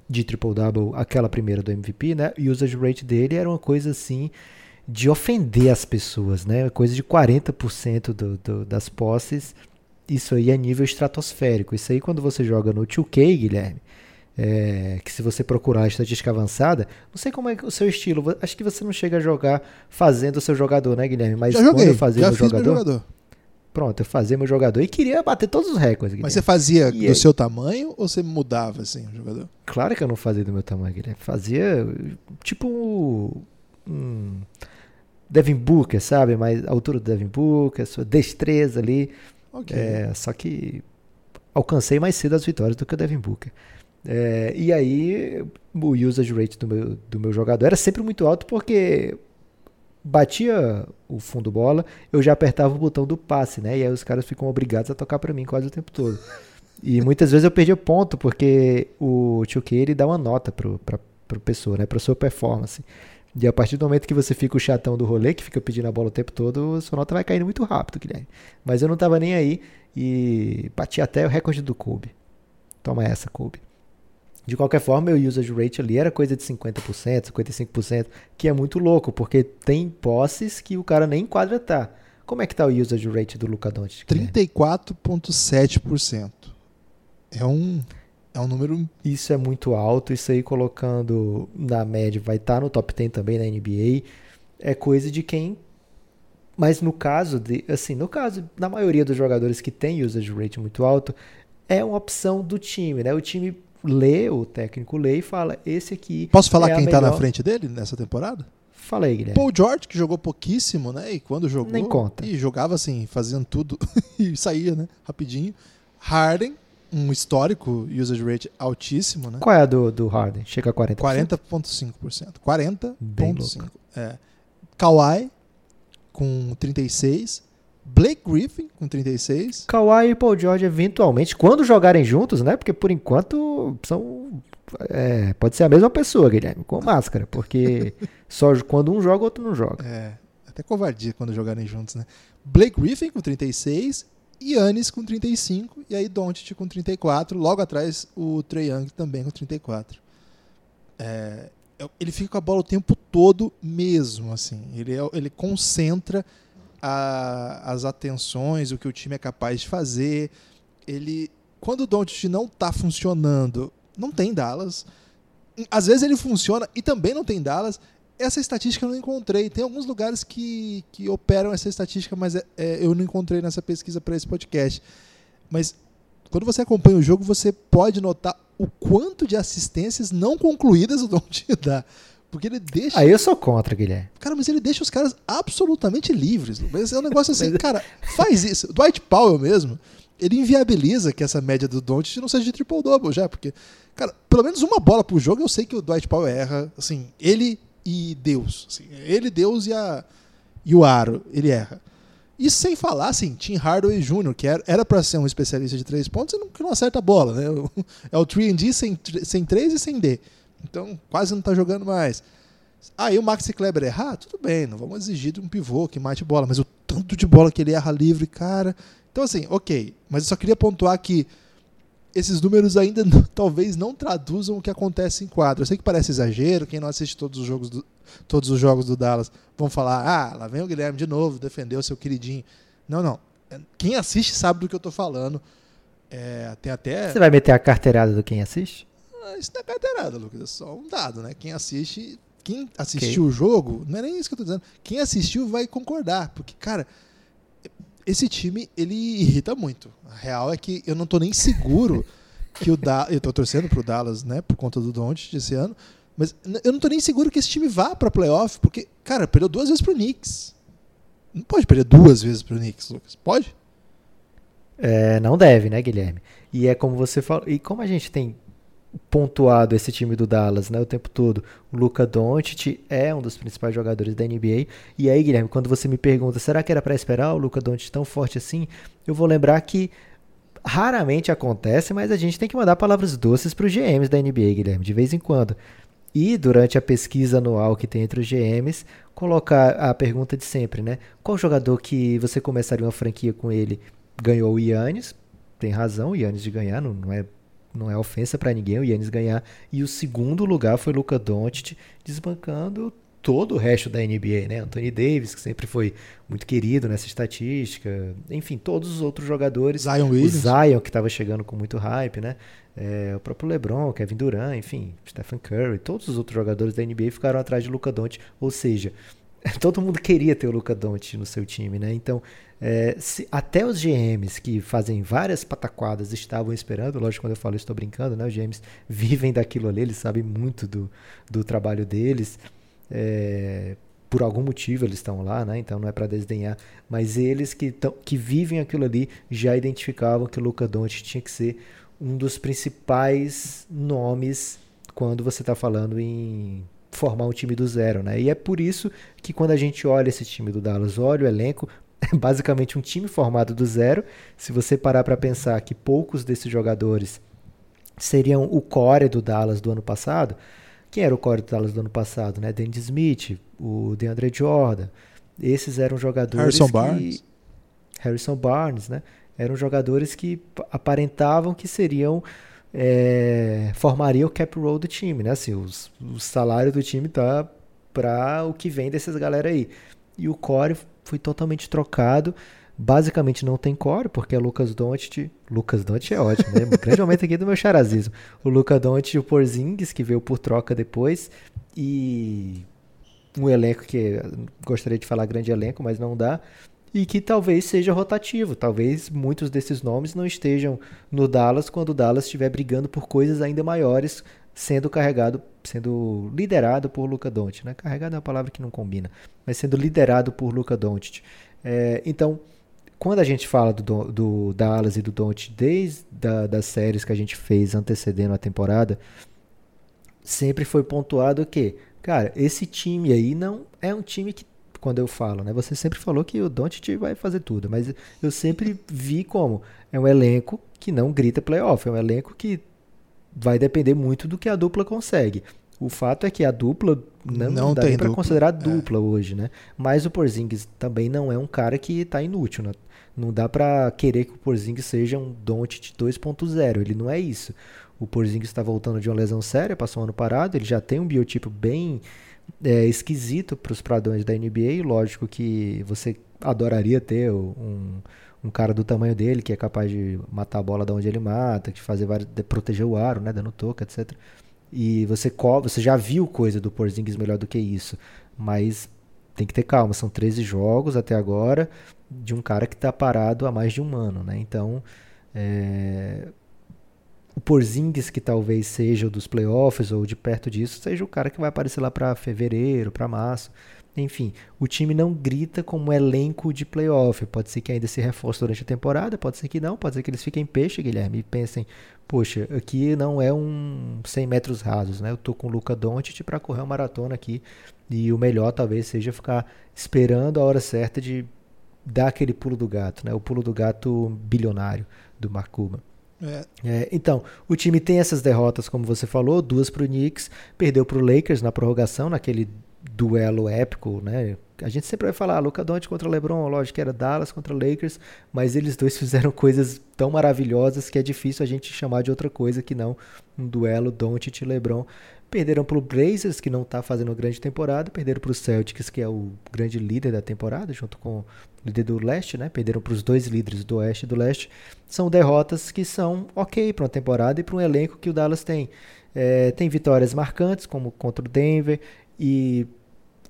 Speaker 3: de triple double, aquela primeira do MVP, né? O usage rate dele era uma coisa assim de ofender as pessoas, né? Coisa de 40% do, do, das posses. Isso aí é nível estratosférico. Isso aí quando você joga no 2K, Guilherme, é, que se você procurar a estatística avançada, não sei como é o seu estilo, acho que você não chega a jogar fazendo o seu jogador, né, Guilherme? Mas
Speaker 2: já joguei,
Speaker 3: quando eu fazia
Speaker 2: já
Speaker 3: meu
Speaker 2: fiz
Speaker 3: jogador,
Speaker 2: meu jogador.
Speaker 3: pronto, eu fazia meu jogador e queria bater todos os recordes. Guilherme.
Speaker 2: Mas você fazia
Speaker 3: E
Speaker 2: do
Speaker 3: aí?
Speaker 2: seu tamanho ou você mudava assim o jogador?
Speaker 3: Claro que eu não fazia do meu tamanho, Guilherme. Fazia tipo um Devin Booker, sabe? Mais a altura do Devin Booker, sua destreza ali.
Speaker 2: Ok.
Speaker 3: É, só que alcancei mais cedo as vitórias do que o Devin Booker. É, e aí o usage rate do meu, do meu jogador era sempre muito alto porque batia o fundo bola, eu já apertava o botão do passe, né? E aí os caras ficam obrigados a tocar pra mim quase o tempo todo. E muitas vezes eu perdia ponto porque o 2K ele dá uma nota pro, pra, pro pessoa, né? Pra sua performance. E a partir do momento que você fica o chatão do rolê, que fica pedindo a bola o tempo todo, sua nota vai caindo muito rápido, Guilherme. Mas eu não tava nem aí e bati até o recorde do Kobe. Toma essa, Kobe. De qualquer forma, meu usage rate ali era coisa de 50%, 55%, que é muito louco, porque tem posses que o cara nem em quadra tá. Como é que tá o usage rate do Luca Doncic? Guilherme?
Speaker 2: 34,7%. É um, é um número.
Speaker 3: Isso é muito alto, isso aí colocando na média vai estar no top 10 também na NBA. É coisa de quem mas no caso de, assim, no caso na maioria dos jogadores que tem usage rate muito alto, é uma opção do time, né? O time lê, o técnico lê e fala: "Esse aqui
Speaker 2: Posso falar
Speaker 3: é
Speaker 2: quem tá na
Speaker 3: melhor-
Speaker 2: frente dele nessa temporada?
Speaker 3: Fala aí, Guilherme.
Speaker 2: Paul George, que jogou pouquíssimo, né? E quando jogou.
Speaker 3: Nem conta.
Speaker 2: E jogava assim, fazendo tudo e saía, né? Rapidinho. Harden, um histórico usage rate altíssimo, né?
Speaker 3: Qual é a do, do Harden? Chega a 40%?
Speaker 2: 40,5%.
Speaker 3: Bem
Speaker 2: 40,5%. É. Kawhi com 36. Blake Griffin com 36.
Speaker 3: Kawhi e Paul George eventualmente, quando jogarem juntos, né? Porque por enquanto são é, pode ser a mesma pessoa, Guilherme, com máscara, porque só quando um joga, o outro não joga.
Speaker 2: É, até covardia quando jogarem juntos, né? Blake Griffin com 36, Yannis com 35 e aí Doncic com 34, logo atrás o Trey Young também com 34. É, eu- ele fica com a bola o tempo todo mesmo, assim. Ele, é- ele concentra a- as atenções, o que o time é capaz de fazer. Ele, quando o Doncic não tá funcionando, não tem Dallas. Às vezes ele funciona e também não tem Dallas. Essa estatística eu não encontrei. Tem alguns lugares que, que operam essa estatística, mas é- é, eu não encontrei nessa pesquisa para esse podcast. Mas quando você acompanha o jogo, você pode notar o quanto de assistências não concluídas o Doncic dá. Porque ele deixa.
Speaker 3: Aí eu sou contra, Guilherme.
Speaker 2: Cara, mas ele deixa os caras absolutamente livres. Mas é um negócio assim, cara, faz isso. O Dwight Powell mesmo, ele inviabiliza que essa média do Doncic não seja de triple-double já, porque, cara, pelo menos uma bola por jogo eu sei que o Dwight Powell erra, assim, ele e Deus. Assim, ele, Deus e, a, e o Aro, ele erra. Isso sem falar, assim, Tim Hardaway Jr., que era, pra ser um especialista de três pontos, e não, que não acerta a bola, né? É o 3D sem, sem 3 e sem D. Então, quase não tá jogando mais. Aí o Maxi Kleber errar, tudo bem, não vamos exigir de um pivô que mate bola, mas o tanto de bola que ele erra livre, cara. Então, assim, ok. Mas eu só queria pontuar que esses números ainda talvez não traduzam o que acontece em quadro. Eu sei que parece exagero, quem não assiste todos os jogos do, todos os jogos do Dallas vão falar: ah, lá vem o Guilherme de novo, defendeu o seu queridinho. Não, não. Quem assiste sabe do que eu tô falando. É, tem até.
Speaker 3: Você vai meter a carteirada do quem assiste?
Speaker 2: Ah, Isso não é carteirada, Lucas. É só um dado, né? Quem assiste. Quem assistiu o jogo, não é nem isso que eu tô dizendo. Quem assistiu vai concordar. Porque, cara, esse time, ele irrita muito. A real é que eu não tô nem seguro que o Dallas. Eu tô torcendo pro Dallas, né? Por conta do Doncic esse ano. Mas eu não tô nem seguro que esse time vá pra playoff. Porque, cara, perdeu duas vezes pro Knicks. Não pode perder duas vezes pro Knicks, Lucas. Pode?
Speaker 3: É, não deve, né, Guilherme? E é como você falou. E como a gente tem pontuado esse time do Dallas, né, o tempo todo, o Luca Doncic é um dos principais jogadores da NBA. E aí, Guilherme, quando você me pergunta, será que era pra esperar o Luca Doncic tão forte assim? Eu vou lembrar que raramente acontece, mas a gente tem que mandar palavras doces para os GMs da NBA, Guilherme, de vez em quando. E durante a pesquisa anual que tem entre os GMs, colocar a pergunta de sempre, né? Qual jogador que você começaria uma franquia com ele ganhou o Yannis? Tem razão, o Yannis de ganhar, não, não é não é ofensa para ninguém o Yannis ganhar. E o segundo lugar foi Luca Doncic desbancando todo o resto da NBA, né? Anthony Davis, que sempre foi muito querido nessa estatística. Enfim, todos os outros jogadores.
Speaker 2: Zion Williams.
Speaker 3: O Zion, que estava chegando com muito hype, né? É, o próprio LeBron, Kevin Durant, enfim, Stephen Curry, todos os outros jogadores da NBA ficaram atrás de Luca Doncic. Ou seja, todo mundo queria ter o Luca Doncic no seu time, né? Então, é, se, até os GMs que fazem várias pataquadas estavam esperando, lógico, quando eu falo estou brincando, né? Os GMs vivem daquilo ali, eles sabem muito do, do trabalho deles. É, por algum motivo eles estão lá, né? Então não é para desdenhar, mas eles que, tão, que vivem aquilo ali já identificavam que o Luca Doncic tinha que ser um dos principais nomes quando você está falando em formar um time do zero, né? E é por isso que quando a gente olha esse time do Dallas, olha o elenco, é basicamente um time formado do zero. Se você parar para pensar que poucos desses jogadores seriam o core do Dallas do ano passado, quem era o core do Dallas do ano passado, né? Dennis Smith, o DeAndre Jordan, esses eram jogadores
Speaker 2: Harrison
Speaker 3: que...
Speaker 2: Barnes.
Speaker 3: Harrison Barnes, né? Eram jogadores que aparentavam que seriam é, formaria o cap roll do time, né? Assim, os, o salário do time tá para o que vem dessas galera aí. E o core foi totalmente trocado. Basicamente não tem core, porque é Lucas Doncic. Lucas Doncic é ótimo, né? Grande momento aqui do meu charazismo. O Lucas Doncic e o Porzingis, que veio por troca depois. E um elenco que gostaria de falar grande elenco, mas não dá. E que talvez seja rotativo. Talvez muitos desses nomes não estejam no Dallas quando o Dallas estiver brigando por coisas ainda maiores, sendo carregado, sendo liderado por Luca Doncic, né? Carregado é uma palavra que não combina, mas sendo liderado por Luca Doncic. É, então, quando a gente fala do, do Dallas e do Doncic desde da, das séries que a gente fez antecedendo a temporada, sempre foi pontuado que, cara, esse time aí não é um time que quando eu falo, né? Você sempre falou que o Doncic vai fazer tudo, mas eu sempre vi como é um elenco que não grita playoff, é um elenco que vai depender muito do que a dupla consegue. O fato é que a dupla não,
Speaker 2: Não
Speaker 3: dá
Speaker 2: dupla,
Speaker 3: considerar
Speaker 2: é.
Speaker 3: dupla hoje, né? Mas o Porzingis também não é um cara que tá inútil, né? Não dá pra querer que o Porzingis seja um Doncic 2.0, ele não é isso. O Porzingis está voltando de uma lesão séria, passou um ano parado, ele já tem um biotipo bem é, esquisito para os padrões da NBA. Lógico que você adoraria ter um, um cara do tamanho dele, que é capaz de matar a bola de onde ele mata, de fazer vários, de proteger o aro, né, dando toca, etc. E você você já viu coisa do Porzingis melhor do que isso, mas tem que ter calma, são 13 jogos até agora de um cara que está parado há mais de um ano, né? Então, é, o Porzingis que talvez seja o dos playoffs ou de perto disso, seja o cara que vai aparecer lá para fevereiro, para março. Enfim, o time não grita como elenco de playoff. Pode ser que ainda se reforce durante a temporada, pode ser que não, pode ser que eles fiquem peixe, Guilherme, e pensem, poxa, aqui não é um 100 metros rasos, né? Eu tô com o Luca Doncic para correr uma maratona aqui e o melhor talvez seja ficar esperando a hora certa de dar aquele pulo do gato, né? O pulo do gato bilionário do Mark Cuban.
Speaker 2: É,
Speaker 3: É, então, o time tem essas derrotas, como você falou, duas para o Knicks, perdeu para o Lakers na prorrogação, naquele duelo épico, né? A gente sempre vai falar Luca Doncic contra LeBron, lógico que era Dallas contra Lakers, mas eles dois fizeram coisas tão maravilhosas que é difícil a gente chamar de outra coisa que não um duelo Doncic e LeBron. Perderam para o Blazers, que não está fazendo grande temporada, perderam para o Celtics, que é o grande líder da temporada, junto com o líder do leste, né? Perderam para os dois líderes do oeste e do leste. São derrotas que são ok para uma temporada e para um elenco que o Dallas tem. É, tem vitórias marcantes, como contra o Denver e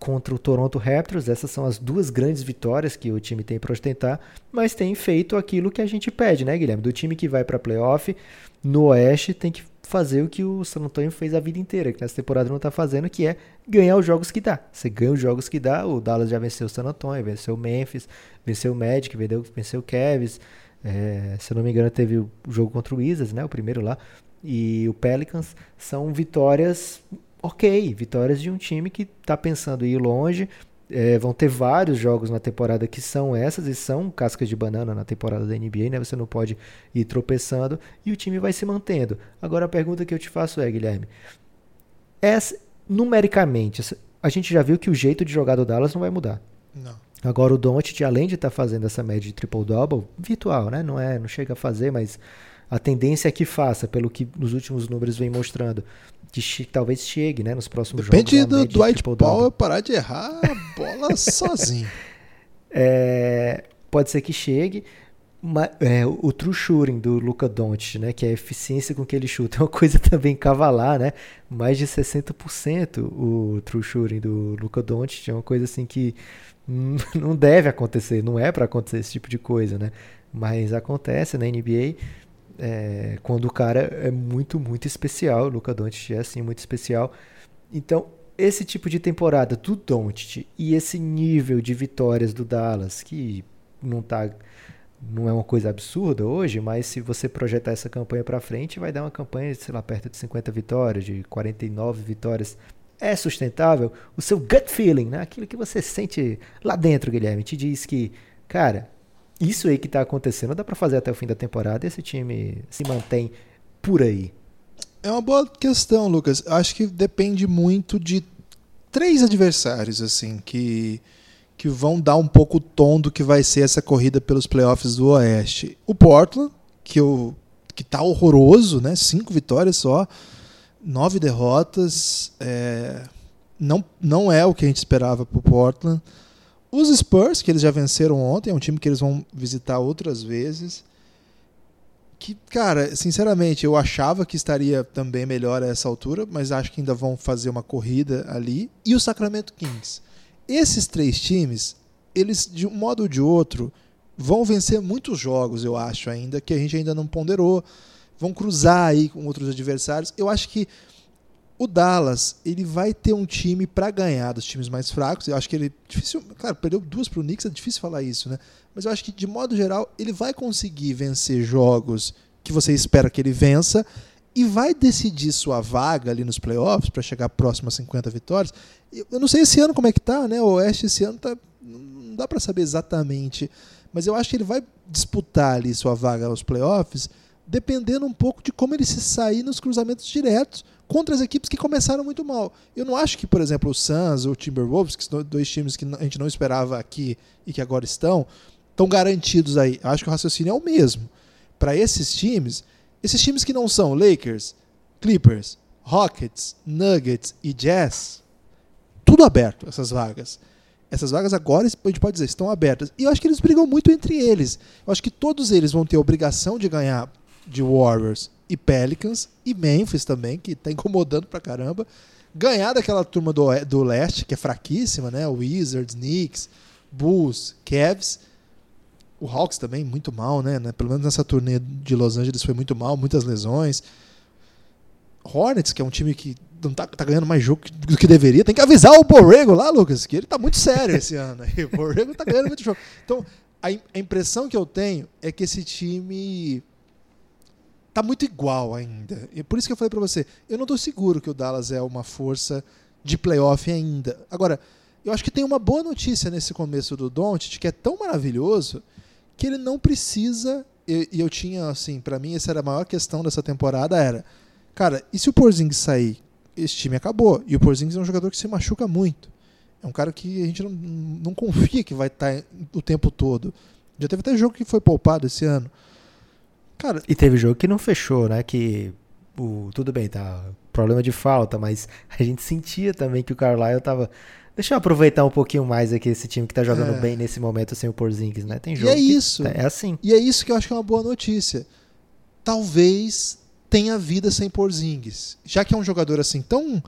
Speaker 3: contra o Toronto Raptors. Essas são as duas grandes vitórias que o time tem para ostentar, mas tem feito aquilo que a gente pede, né, Guilherme? Do time que vai para playoff no Oeste tem que fazer o que o San Antonio fez a vida inteira, que nessa temporada não está fazendo, que é ganhar os jogos que dá. Você ganha os jogos que dá. O Dallas já venceu o San Antonio, venceu o Memphis, venceu o Magic, venceu, venceu o Cavs. É, se eu não me engano, teve o jogo contra o Wizards, né? O primeiro lá. E o Pelicans são vitórias ok, vitórias de um time que está pensando em ir longe. É, vão ter vários jogos na temporada que são essas e são cascas de banana na temporada da NBA, né? Você não pode ir tropeçando e o time vai se mantendo. Agora a pergunta que eu te faço é, Guilherme, essa, numericamente, a gente já viu que o jeito de jogar do Dallas não vai mudar.
Speaker 2: Não.
Speaker 3: Agora o Doncic, além de estar tá fazendo essa média de triple-double, virtual, né? Não é, não chega a fazer, mas a tendência é que faça, pelo que nos últimos números vem mostrando. Que talvez chegue, né, nos próximos
Speaker 2: Depende
Speaker 3: jogos.
Speaker 2: Depende do Dwight Powell parar de errar a bola sozinho.
Speaker 3: É, pode ser que chegue. Mas, é, o true shooting do Luca Doncic, né, que é a eficiência com que ele chuta, é uma coisa também cavalar, né? Mais de 60% o true shooting do Luca Doncic, é uma coisa assim que não deve acontecer, não é para acontecer esse tipo de coisa, né? Mas acontece na NBA é, quando o cara é muito, muito especial. O Luca Doncic é assim, muito especial. Então, esse tipo de temporada do Doncic e esse nível de vitórias do Dallas, que não tá não é uma coisa absurda hoje, mas se você projetar essa campanha para frente, vai dar uma campanha, sei lá, perto de 50 vitórias, de 49 vitórias é sustentável, o seu gut feeling, né? aquilo que você sente lá dentro, Guilherme, te diz que, cara, isso aí que está acontecendo dá para fazer até o fim da temporada e esse time se mantém por aí.
Speaker 2: É uma boa questão, Lucas. Acho que depende muito de três adversários, assim, que, que vão dar um pouco o tom do que vai ser essa corrida pelos playoffs do Oeste. O Portland, que, eu, que tá horroroso, né? Cinco vitórias só nove derrotas. É, não, não é o que a gente esperava para o Portland. Os Spurs, que eles já venceram ontem, é um time que eles vão visitar outras vezes. Que, cara, sinceramente, eu achava que estaria também melhor a essa altura, mas acho que ainda vão fazer uma corrida ali. E o Sacramento Kings. Esses três times, eles, de um modo ou de outro, vão vencer muitos jogos, eu acho, ainda, que a gente ainda não ponderou vão cruzar aí com outros adversários. Eu acho que o Dallas ele vai ter um time para ganhar dos times mais fracos. Eu acho que ele difícil, claro, perdeu duas para o Knicks, é difícil falar isso, né? Mas eu acho que de modo geral ele vai conseguir vencer jogos que você espera que ele vença e vai decidir sua vaga ali nos playoffs para chegar próximo a 50 vitórias. Eu não sei esse ano como é que tá, né? O Oeste esse ano tá não dá para saber exatamente, mas eu acho que ele vai disputar ali sua vaga aos playoffs dependendo um pouco de como ele se sair nos cruzamentos diretos contra as equipes que começaram muito mal. Eu não acho que, por exemplo, o Suns ou o Timberwolves, que são dois times que a gente não esperava aqui e que agora estão, estão garantidos aí. Acho que o raciocínio é o mesmo. Para esses times, esses times que não são Lakers, Clippers, Rockets, Nuggets e Jazz, tudo aberto, essas vagas. Essas vagas agora, a gente pode dizer, estão abertas. E eu acho que eles brigam muito entre eles. Eu acho que todos eles vão ter a obrigação de ganhar de Warriors e Pelicans e Memphis também, que está incomodando pra caramba. Ganhar daquela turma do, do leste, que é fraquíssima, né? Wizards, Knicks, Bulls, Cavs. O Hawks também muito mal, né? Pelo menos nessa turnê de Los Angeles foi muito mal, muitas lesões. Hornets, que é um time que não tá, tá ganhando mais jogo do que deveria. Tem que avisar o Borrego lá, Lucas, que ele tá muito sério esse ano. o Borrego tá ganhando muito jogo. Então, a, a impressão que eu tenho é que esse time tá muito igual ainda. E por isso que eu falei para você, eu não tô seguro que o Dallas é uma força de playoff ainda. Agora, eu acho que tem uma boa notícia nesse começo do Doncic, que é tão maravilhoso que ele não precisa e, e eu tinha assim, para mim essa era a maior questão dessa temporada era, cara, e se o Porzingis sair, esse time acabou. E o Porzingis é um jogador que se machuca muito. É um cara que a gente não, não confia que vai estar tá o tempo todo. Já teve até jogo que foi poupado esse ano.
Speaker 3: Cara, e teve jogo que não fechou, né? Que o, tudo bem, tá? Problema de falta, mas a gente sentia também que o Carlisle tava. Deixa eu aproveitar um pouquinho mais aqui esse time que tá jogando é. bem nesse momento sem o Porzingis, né? Tem jogo.
Speaker 2: E é isso.
Speaker 3: é assim.
Speaker 2: E é isso que eu acho que é uma boa notícia. Talvez tenha vida sem Porzingis. Já que é um jogador assim tão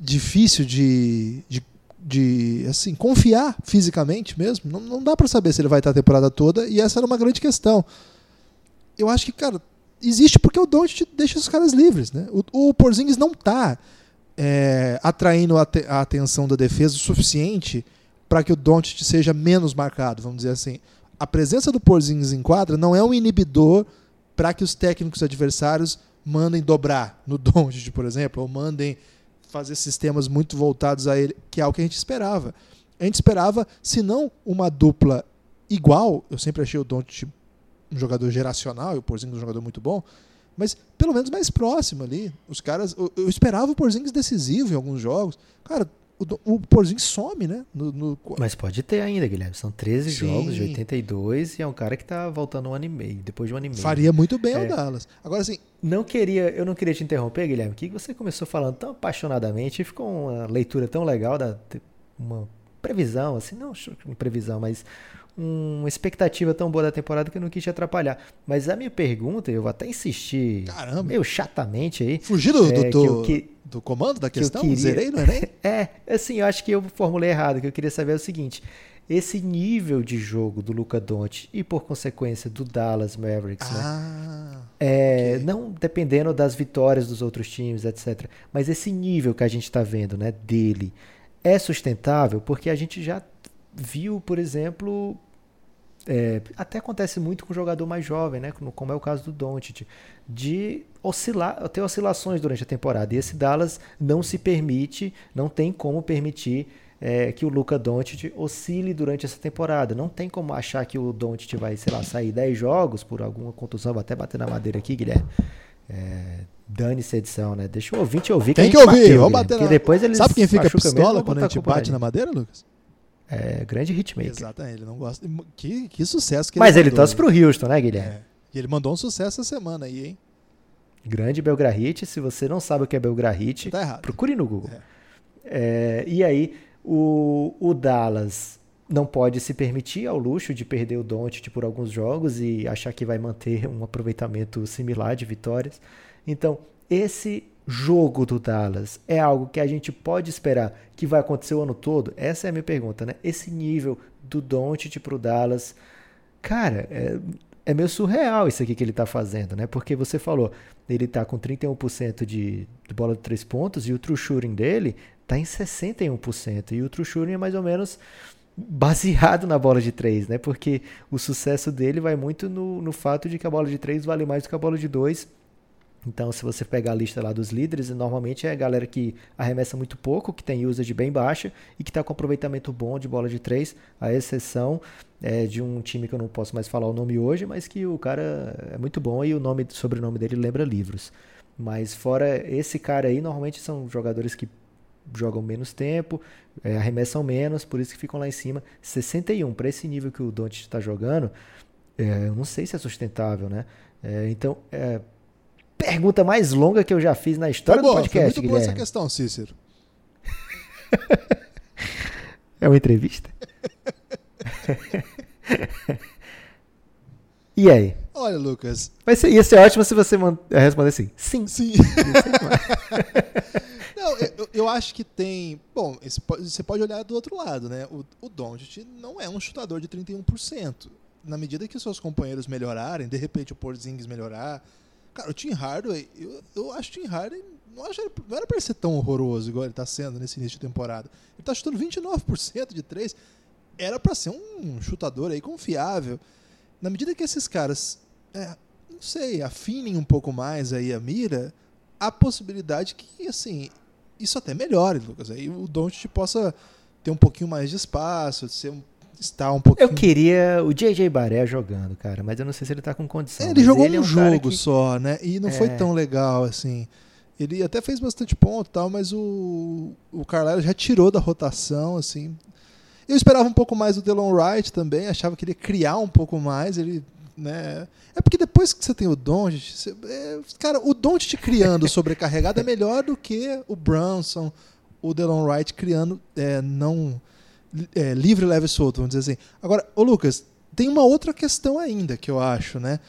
Speaker 2: difícil de, de, de assim confiar fisicamente mesmo, não, não dá para saber se ele vai estar a temporada toda e essa era uma grande questão eu acho que, cara, existe porque o Doncic deixa os caras livres, né? O, o Porzingis não tá é, atraindo a, te, a, atenção da defesa o suficiente para que o Doncic seja menos marcado, vamos dizer assim. A presença do Porzingis em quadra não é um inibidor para que os técnicos adversários mandem dobrar no Doncic, por exemplo, ou mandem fazer sistemas muito voltados a ele, que é o que a gente esperava. A gente esperava, se não uma dupla igual, eu sempre achei o Doncic um jogador geracional, e o Porzingis é um jogador muito bom, mas pelo menos mais próximo ali. Os caras. Eu, eu esperava o Porzingis decisivo em alguns jogos. Cara, o, o Porzingis some, né? No, no-
Speaker 3: Mas pode ter ainda, Guilherme. São 13
Speaker 2: Sim.
Speaker 3: jogos de 82 e é um cara que tá voltando um ano e meio, depois de um ano e meio.
Speaker 2: faria muito bem ao
Speaker 3: É.
Speaker 2: Dallas. Agora, assim,
Speaker 3: Não queria, eu não queria te interromper, Guilherme, que você começou falando tão apaixonadamente e ficou uma leitura tão legal da uma previsão, assim, não previsão, mas uma expectativa tão boa da temporada que eu não quis te atrapalhar. Mas a minha pergunta, eu vou até insistir
Speaker 2: Caramba.
Speaker 3: meio chatamente aí,
Speaker 2: fugir do,
Speaker 3: É,
Speaker 2: do,
Speaker 3: que que-
Speaker 2: do comando da
Speaker 3: que eu
Speaker 2: questão,
Speaker 3: queria-
Speaker 2: zerei no Enem?
Speaker 3: é, assim, eu acho que eu formulei errado. O que eu queria saber é o seguinte: esse nível de jogo do Luca Doncic e por consequência do Dallas Mavericks, né?
Speaker 2: Ah,
Speaker 3: É,
Speaker 2: ok.
Speaker 3: Não dependendo das vitórias dos outros times, etc. Mas esse nível que a gente está vendo né, dele é sustentável porque a gente já viu, por exemplo, é, até acontece muito com o jogador mais jovem, né, como é o caso do Doncic, de oscilar, ter oscilações durante a temporada. E esse Dallas não se permite, não tem como permitir é, que o Luca Doncic oscile durante essa temporada. Não tem como achar que o Doncic vai, sei lá, sair 10 jogos por alguma contusão. Vou até bater na madeira aqui, Guilherme. É, Dane-se a edição, né? Deixa o ouvinte ouvir.
Speaker 2: Tem que
Speaker 3: gente
Speaker 2: ouvir,
Speaker 3: bateu,
Speaker 2: vamos bater na...
Speaker 3: depois eles
Speaker 2: Sabe quem fica
Speaker 3: mesmo,
Speaker 2: pistola quando a gente bate na madeira, Lucas?
Speaker 3: É, grande hitmaker.
Speaker 2: Exatamente, ele não gosta. Que, que sucesso que
Speaker 3: Mas ele torce
Speaker 2: né?
Speaker 3: pro Houston, né, Guilherme?
Speaker 2: É. E ele mandou um sucesso essa semana aí, hein?
Speaker 3: Grande Belgrahit. Se você não sabe o que é Belgrahit,
Speaker 2: Tá
Speaker 3: procure no Google. É, e aí, o, o Dallas não pode se permitir ao luxo de perder o Doncic por alguns jogos e achar que vai manter um aproveitamento similar de vitórias. Então, esse jogo do Dallas é algo que a gente pode esperar que vai acontecer o ano todo? Essa é a minha pergunta, né? Esse nível do Doncic pro Dallas, cara, é, é meio surreal isso aqui que ele tá fazendo, né? Porque você falou, ele tá com 31% de, de bola de três pontos e o true shooting dele tá em 61%. E o true shooting é mais ou menos baseado na bola de três, né? Porque o sucesso dele vai muito no, no fato de que a bola de três vale mais do que a bola de dois. Então, se você pegar a lista lá dos líderes, normalmente é a galera que arremessa muito pouco, que tem usage bem baixa e que está com aproveitamento bom de bola de três, a exceção é de um time que eu não posso mais falar o nome hoje, mas que o cara é muito bom e o nome, sobrenome dele lembra livros. Mas fora esse cara aí, normalmente são jogadores que jogam menos tempo, é, arremessam menos, por isso que ficam lá em cima. 61, para esse nível que o Doncic está jogando, é, eu não sei se é sustentável, né? É, então, é, pergunta mais longa que eu já fiz na história
Speaker 2: Foi
Speaker 3: do
Speaker 2: boa, foi
Speaker 3: podcast,
Speaker 2: muito boa essa questão, Cícero.
Speaker 3: É uma entrevista? e aí?
Speaker 2: Olha, Lucas,
Speaker 3: ser, ia ser ótimo se você man- responder assim. Sim.
Speaker 2: sim. Não, eu- eu, acho que tem. Bom, você pode olhar do outro lado, né? O, o Doncic não é um chutador de 31%. Na medida que os seus companheiros melhorarem, de repente o Porzingis melhorar. Cara, o Tim Hardaway, eu, eu acho o Tim Hardaway. Não, acho, não era ele ser tão horroroso igual ele tá sendo nesse início de temporada. Ele tá chutando 29% de 3. Era pra ser um chutador aí confiável. Na medida que esses caras, é, não sei, afinem um pouco mais aí a mira, há possibilidade que, assim, isso até melhore, Lucas. Aí o Doncic possa ter um pouquinho mais de espaço, ser um, estar um pouquinho...
Speaker 3: Eu queria o JJ Baré jogando, cara, mas eu não sei se ele tá com condição.
Speaker 2: É, ele jogou
Speaker 3: ele é
Speaker 2: um jogo
Speaker 3: que-
Speaker 2: só, né? E não foi
Speaker 3: É.
Speaker 2: tão legal, assim. Ele até fez bastante ponto e tal, mas o, o Carlisle já tirou da rotação, assim. Eu esperava um pouco mais do Delon Wright também, achava que ele ia criar um pouco mais, ele, né? É porque depois que você tem o Doncic, você- é, cara, o Doncic criando sobrecarregado é melhor do que o Brunson, o Delon Wright criando é, não é, livre, leve e solto, vamos dizer assim. Agora, ô Lucas, tem uma outra questão ainda que eu acho, né?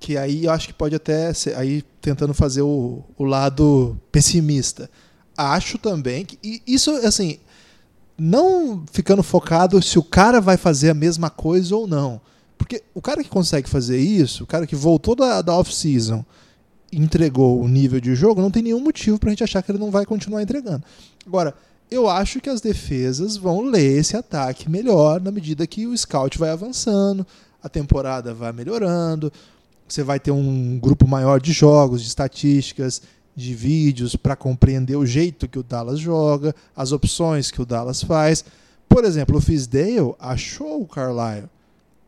Speaker 2: Que aí eu acho que pode até ser, aí tentando fazer o, o lado pessimista. Acho também que e isso assim, não ficando focado se o cara vai fazer a mesma coisa ou não. Porque o cara que consegue fazer isso, o cara que voltou da, da off-season entregou o nível de jogo, não tem nenhum motivo pra gente achar que ele não vai continuar entregando. Agora, eu acho que as defesas vão ler esse ataque melhor na medida que o scout vai avançando, a temporada vai melhorando, você vai ter um grupo maior de jogos, de estatísticas, de vídeos para compreender o jeito que o Dallas joga, as opções que o Dallas faz. Por exemplo, o Fisdale achou o Carlisle.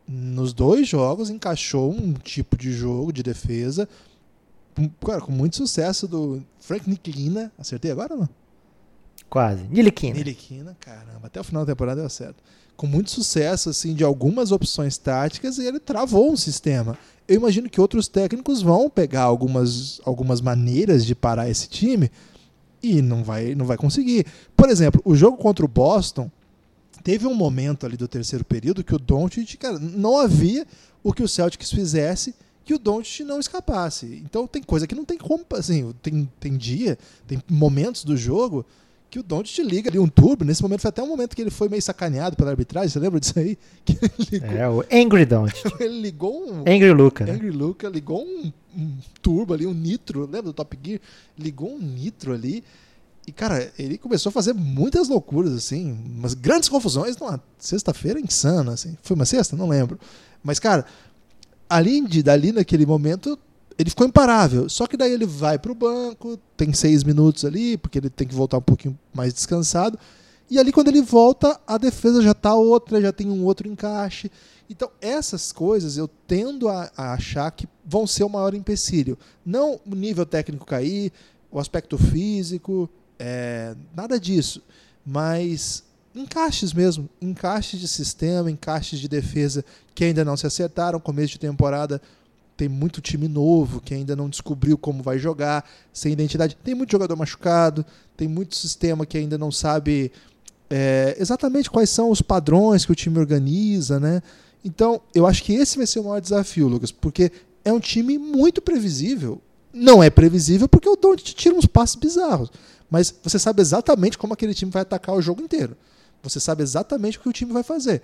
Speaker 2: Nos dois jogos encaixou um tipo de jogo de defesa com, cara, com muito sucesso do Frank Niklina. Acertei agora ou não?
Speaker 3: Quase. Niliquina.
Speaker 2: Niliquina, caramba, até o final da temporada deu certo. Com muito sucesso, assim, de algumas opções táticas e ele travou um sistema. Eu imagino que outros técnicos vão pegar algumas, algumas maneiras de parar esse time e não vai, não vai conseguir. Por exemplo, o jogo contra o Boston teve um momento ali do terceiro período que o Doncic, cara, não havia o que o Celtics fizesse que o Doncic não escapasse. Então tem coisa que não tem como, assim, tem, tem dia, tem momentos do jogo que o Doncic liga ali um turbo. Nesse momento foi até um momento que ele foi meio sacaneado pela arbitragem. Você lembra disso aí? Que
Speaker 3: ligou, é, o Angry Doncic.
Speaker 2: ele ligou um...
Speaker 3: Angry Luca.
Speaker 2: Né? Angry Luca ligou um, um, turbo ali, um nitro. Lembra do Top Gear? Ligou um nitro ali. E, cara, ele começou a fazer muitas loucuras, assim. Umas grandes confusões numa sexta-feira insana, assim. Foi uma sexta? Não lembro. Mas, cara, além de dali naquele momento ele ficou imparável. Só que daí ele vai para o banco, tem seis minutos ali, porque ele tem que voltar um pouquinho mais descansado. E ali, quando ele volta, a defesa já está outra, já tem um outro encaixe. Então, essas coisas eu tendo a, a, achar que vão ser o maior empecilho. Não o nível técnico cair, o aspecto físico, é, nada disso. Mas encaixes mesmo, encaixes de sistema, encaixes de defesa que ainda não se acertaram. Começo de temporada tem muito time novo que ainda não descobriu como vai jogar, sem identidade. Tem muito jogador machucado, tem muito sistema que ainda não sabe é, exatamente quais são os padrões que o time organiza, né? Então, eu acho que esse vai ser o maior desafio, Lucas, porque é um time muito previsível. Não é previsível porque o Don't tira uns passos bizarros, mas você sabe exatamente como aquele time vai atacar o jogo inteiro. Você sabe exatamente o que o time vai fazer.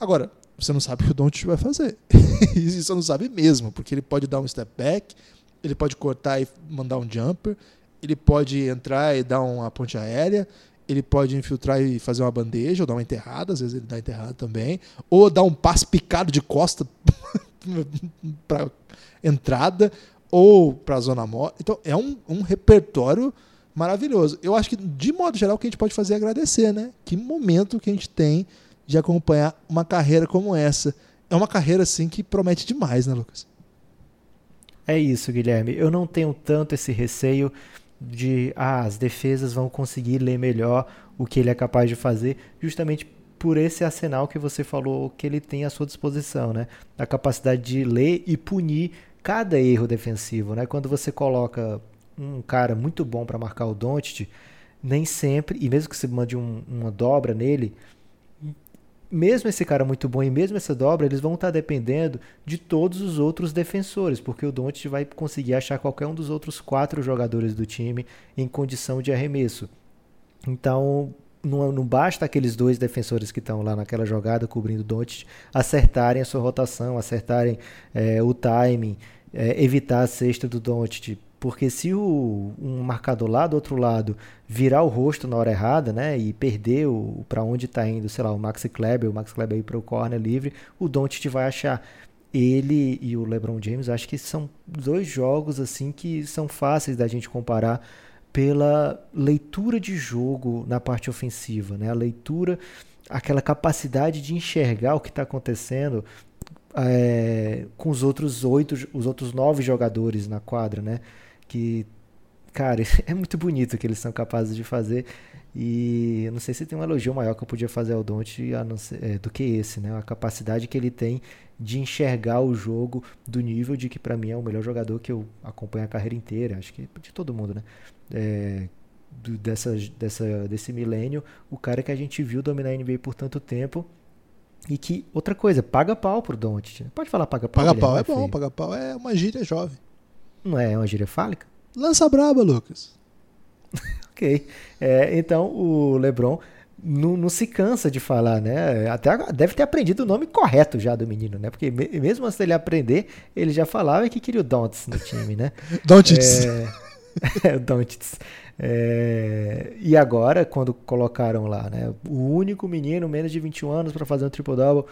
Speaker 2: Agora, você não sabe o que o Doncic vai fazer. e você não sabe mesmo, porque ele pode dar um step back, ele pode cortar e mandar um jumper, ele pode entrar e dar uma ponte aérea, ele pode infiltrar e fazer uma bandeja, ou dar uma enterrada, às vezes ele dá enterrada também, ou dar um passe picado de costa para entrada, ou para a zona morta. Então é um, um repertório maravilhoso. Eu acho que, de modo geral, o que a gente pode fazer é agradecer, né? Que momento que a gente tem de acompanhar uma carreira como essa. É uma carreira assim que promete demais, né, Lucas?
Speaker 3: É isso, Guilherme. Eu não tenho tanto esse receio de ah, as defesas vão conseguir ler melhor o que ele é capaz de fazer, justamente por esse arsenal que você falou que ele tem à sua disposição, né? A capacidade de ler e punir cada erro defensivo, né? Quando você coloca um cara muito bom para marcar o Doncic, nem sempre, e mesmo que você mande um, uma dobra nele, mesmo esse cara muito bom e mesmo essa dobra, eles vão estar dependendo de todos os outros defensores, porque o Doncic vai conseguir achar qualquer um dos outros quatro jogadores do time em condição de arremesso. Então, não, não basta aqueles dois defensores que estão lá naquela jogada cobrindo o Doncic acertarem a sua rotação, acertarem é, o timing, é, evitar a cesta do Doncic porque se o, um marcador lá do outro lado virar o rosto na hora errada, né, e perder o para onde está indo, sei lá, o Max Kleber, o Max Kleber ir para o corner livre, o Doncic vai achar ele e o LeBron James, acho que são dois jogos assim que são fáceis da gente comparar pela leitura de jogo na parte ofensiva, né? A leitura, aquela capacidade de enxergar o que está acontecendo é, com os outros oito, os outros nove jogadores na quadra, né? Que, cara, é muito bonito o que eles são capazes de fazer. E eu não sei se tem um elogio maior que eu podia fazer ao Don't é, do que esse, né? A capacidade que ele tem de enxergar o jogo do nível de que para mim é o melhor jogador que eu acompanho a carreira inteira, acho que de todo mundo, né? É, do, dessa, dessa, desse milênio, o cara que a gente viu dominar a NBA por tanto tempo e que, outra coisa, paga pau pro Don't. Pode falar paga pau?
Speaker 2: Paga pau é, é bom, paga pau é uma gíria jovem.
Speaker 3: Não é uma gíria fálica?
Speaker 2: Lança braba, Lucas.
Speaker 3: ok. É, então o LeBron não, não, se cansa de falar, né? Até deve ter aprendido o nome correto já do menino, né? Porque mesmo antes dele aprender, ele já falava que queria o Don'ts no time, né?
Speaker 2: Don'ts.
Speaker 3: É, Don'ts. É, e agora, quando colocaram lá, né? O único menino menos de 21 anos para fazer um triple-double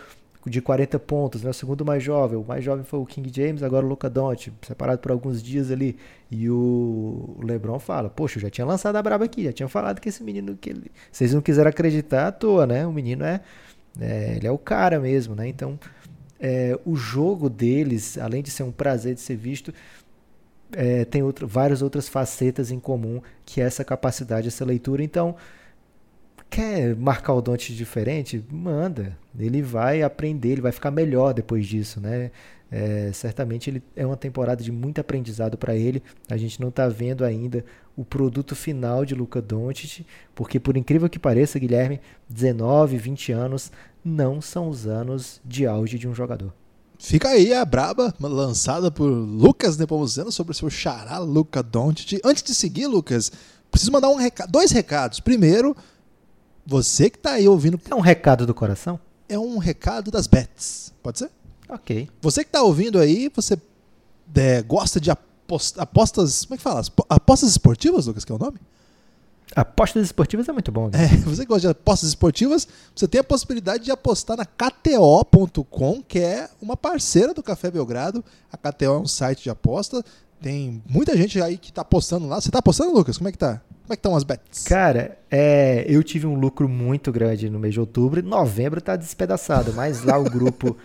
Speaker 3: de 40 pontos, né? O segundo mais jovem, o mais jovem foi o King James, agora o Luca Doncic, separado por alguns dias ali. E o LeBron fala: "Poxa, eu já tinha lançado a braba aqui, já tinha falado que esse menino que ele... vocês não quiseram acreditar à toa, né? O menino é, é ele é o cara mesmo, né? Então, é, o jogo deles, além de ser um prazer de ser visto, é, tem outro, várias outras facetas em comum que é essa capacidade, essa leitura. Então, quer marcar o Don't diferente? Manda. Ele vai aprender, ele vai ficar melhor depois disso, né? É, certamente ele é uma temporada de muito aprendizado para ele. A gente não está vendo ainda o produto final de Luca Doncic, porque por incrível que pareça, Guilherme, 19, 20 anos não são os anos de auge de um jogador.
Speaker 2: Fica aí a braba lançada por Lucas Nepomuceno sobre o seu xará Luca Doncic. Antes de seguir, Lucas, preciso mandar um recado, dois recados. Primeiro, você que está aí ouvindo.
Speaker 3: É um recado do coração?
Speaker 2: É um recado das bets. Pode ser?
Speaker 3: Ok.
Speaker 2: Você que está ouvindo aí, você é, gosta de apostas. Como é que fala? Apostas esportivas, Lucas, que é o nome?
Speaker 3: Apostas esportivas é muito bom.
Speaker 2: Né? É, você que gosta de apostas esportivas, você tem a possibilidade de apostar na KTO.com, que é uma parceira do Café Belgrado. A KTO é um site de aposta. Tem muita gente aí que está apostando lá. Você está apostando, Lucas? Como é que tá? Como é que estão as bets?
Speaker 3: Cara, é, eu tive um lucro muito grande no mês de outubro. Novembro está despedaçado, mas lá o grupo,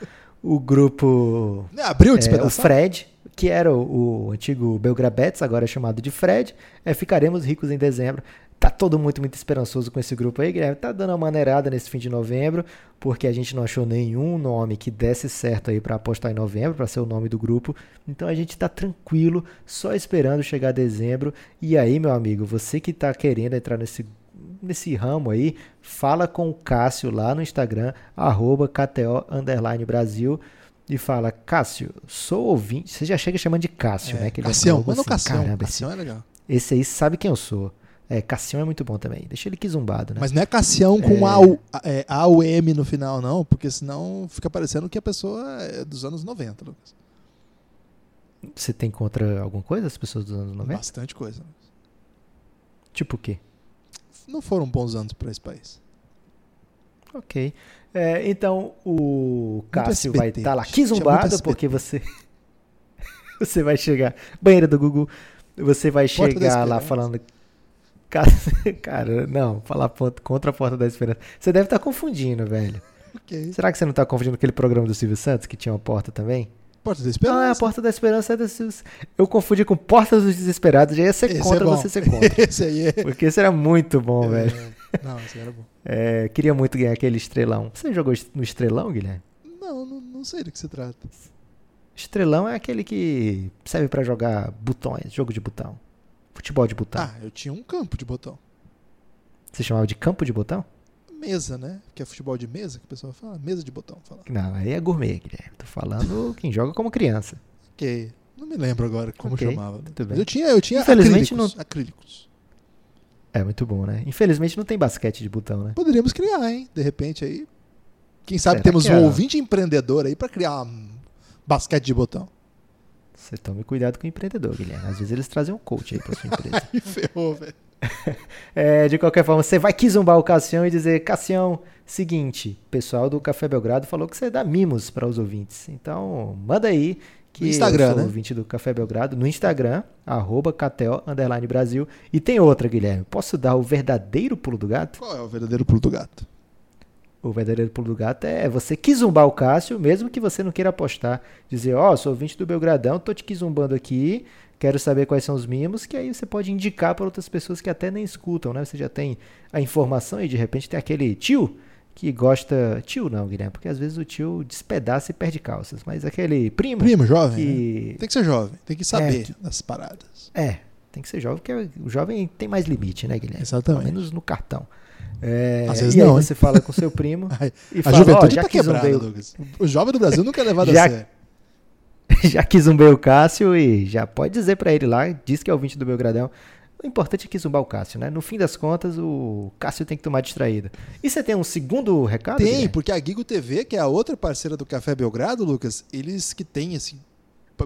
Speaker 3: o grupo,
Speaker 2: é, abriu
Speaker 3: é, o Fred, que era o, o antigo Belgrabets, agora é chamado de Fred, é, ficaremos ricos em dezembro. Tá todo muito, muito esperançoso com esse grupo aí, Guilherme. Tá dando uma maneirada nesse fim de novembro, porque a gente não achou nenhum nome que desse certo aí para apostar em novembro, para ser o nome do grupo. Então a gente tá tranquilo, só esperando chegar dezembro. E aí, meu amigo, você que tá querendo entrar nesse nesse ramo aí, fala com o Cássio lá no Instagram, arroba KTO Brasil, e fala, Cássio, sou ouvinte. Você já chega chamando de Cássio,
Speaker 2: é,
Speaker 3: né? Que
Speaker 2: Cassião, manda assim, Cassião. Caramba, Cassião é legal.
Speaker 3: Esse aí sabe quem eu sou. É, Cassião é muito bom também. Deixa ele que zumbado, né?
Speaker 2: Mas não é Cassião com é... é A, o M no final, não, porque senão fica parecendo que a pessoa é dos anos 90, Lucas.
Speaker 3: Você tem contra alguma coisa as pessoas dos anos 90?
Speaker 2: Bastante coisa.
Speaker 3: Tipo o quê?
Speaker 2: Não foram bons anos para esse país.
Speaker 3: Ok. É, então o Cássio vai estar tá lá que zumbado, porque você. você vai chegar. Banheira do Google. Você vai Porta chegar lá falando Cara, não, falar contra a Porta da Esperança. Você deve estar tá confundindo, velho. Okay. Será que você não está confundindo aquele programa do Silvio Santos que tinha uma porta também?
Speaker 2: Porta da Esperança?
Speaker 3: Ah, a Porta da Esperança é Silvio Eu confundi com Porta dos Desesperados. Já ia ser esse contra é você ser contra.
Speaker 2: esse aí é.
Speaker 3: Porque esse era muito bom, é, velho.
Speaker 2: Não, esse era bom.
Speaker 3: É, queria muito ganhar aquele estrelão. Você jogou no estrelão, Guilherme?
Speaker 2: Não, não, não sei do que se trata.
Speaker 3: Estrelão é aquele que serve para jogar botões, jogo de botão. Futebol de botão.
Speaker 2: Ah, eu tinha um campo de botão.
Speaker 3: Você chamava de campo de botão?
Speaker 2: Mesa, né? Que é futebol de mesa que o pessoal fala. Mesa de botão. Fala.
Speaker 3: Não, aí é gourmet, Guilherme. Tô falando quem joga como criança.
Speaker 2: Ok. Não me lembro agora como okay, chamava.
Speaker 3: Tudo bem.
Speaker 2: eu tinha, eu tinha
Speaker 3: Infelizmente
Speaker 2: acrílicos,
Speaker 3: não...
Speaker 2: acrílicos.
Speaker 3: É muito bom, né? Infelizmente não tem basquete de botão, né?
Speaker 2: Poderíamos criar, hein? De repente aí. Quem sabe Será temos um é? ouvinte empreendedor aí para criar um basquete de botão.
Speaker 3: Você tome cuidado com o empreendedor, Guilherme. Às vezes eles trazem um coach aí pra sua empresa.
Speaker 2: Ferrou, velho.
Speaker 3: é, de qualquer forma, você vai quizumbar o Cassião e dizer: Cassião, seguinte, o pessoal do Café Belgrado falou que você dá mimos para os ouvintes. Então, manda aí que
Speaker 2: no Instagram, eu
Speaker 3: sou
Speaker 2: né?
Speaker 3: ouvinte do Café Belgrado no Instagram, arroba KTO, Brasil. E tem outra, Guilherme. Posso dar o verdadeiro pulo do gato?
Speaker 2: Qual é o verdadeiro pulo do gato?
Speaker 3: O verdadeiro pulo do gato é você quizumbar o Cássio, mesmo que você não queira apostar. Dizer, ó, oh, sou ouvinte do Belgradão, tô te quizumbando aqui, quero saber quais são os mimos, que aí você pode indicar para outras pessoas que até nem escutam, né? Você já tem a informação e de repente tem aquele tio que gosta. Tio não, Guilherme, porque às vezes o tio despedaça e perde calças, mas aquele primo.
Speaker 2: Primo, jovem. Que... Né? Tem que ser jovem, tem que saber é, que... das paradas.
Speaker 3: É, tem que ser jovem, porque o jovem tem mais limite, né, Guilherme?
Speaker 2: Exatamente.
Speaker 3: Pelo menos no cartão. É,
Speaker 2: Às vezes
Speaker 3: e
Speaker 2: não.
Speaker 3: aí você fala com seu primo
Speaker 2: e a fala, juventude já tá quebrada, Douglas. O jovem do Brasil nunca é levado já, a sério.
Speaker 3: Já quis zumbar o Cássio e já pode dizer para ele lá, diz que é o 20 do Belgradão. O importante é que zumbar o Cássio, né? No fim das contas, o Cássio tem que tomar distraída. E você tem um segundo recado?
Speaker 2: Tem, Guilherme? porque a Gigo TV, que é a outra parceira do Café Belgrado, Lucas, eles que têm assim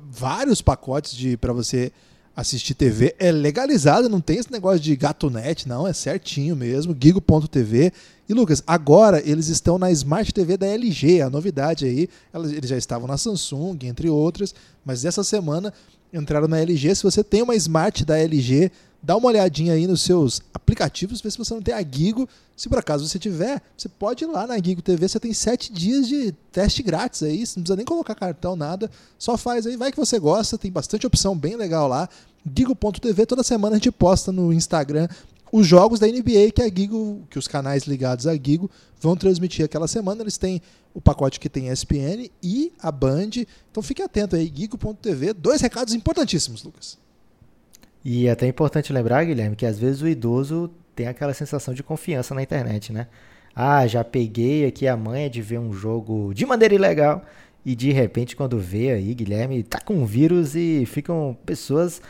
Speaker 2: vários pacotes de para você assistir TV é legalizado, não tem esse negócio de gato net, não, é certinho mesmo, gigo.tv. E Lucas, agora eles estão na Smart TV da LG, a novidade aí, eles já estavam na Samsung, entre outras, mas essa semana entraram na LG. Se você tem uma Smart da LG, dá uma olhadinha aí nos seus aplicativos, ver se você não tem a Gigo. Se por acaso você tiver, você pode ir lá na Gigo TV, você tem sete dias de teste grátis aí, você não precisa nem colocar cartão, nada. Só faz aí, vai que você gosta, tem bastante opção bem legal lá. Gigo.tv, toda semana a gente posta no Instagram os jogos da NBA que a Gigo, que os canais ligados à Gigo vão transmitir aquela semana. Eles têm o pacote que tem ESPN e a Band. Então fique atento aí, gigo.tv. Dois recados importantíssimos, Lucas.
Speaker 3: E é até importante lembrar, Guilherme, que às vezes o idoso tem aquela sensação de confiança na internet, né? Ah, já peguei aqui a manha de ver um jogo de maneira ilegal e de repente quando vê aí, Guilherme, tá com um vírus e ficam pessoas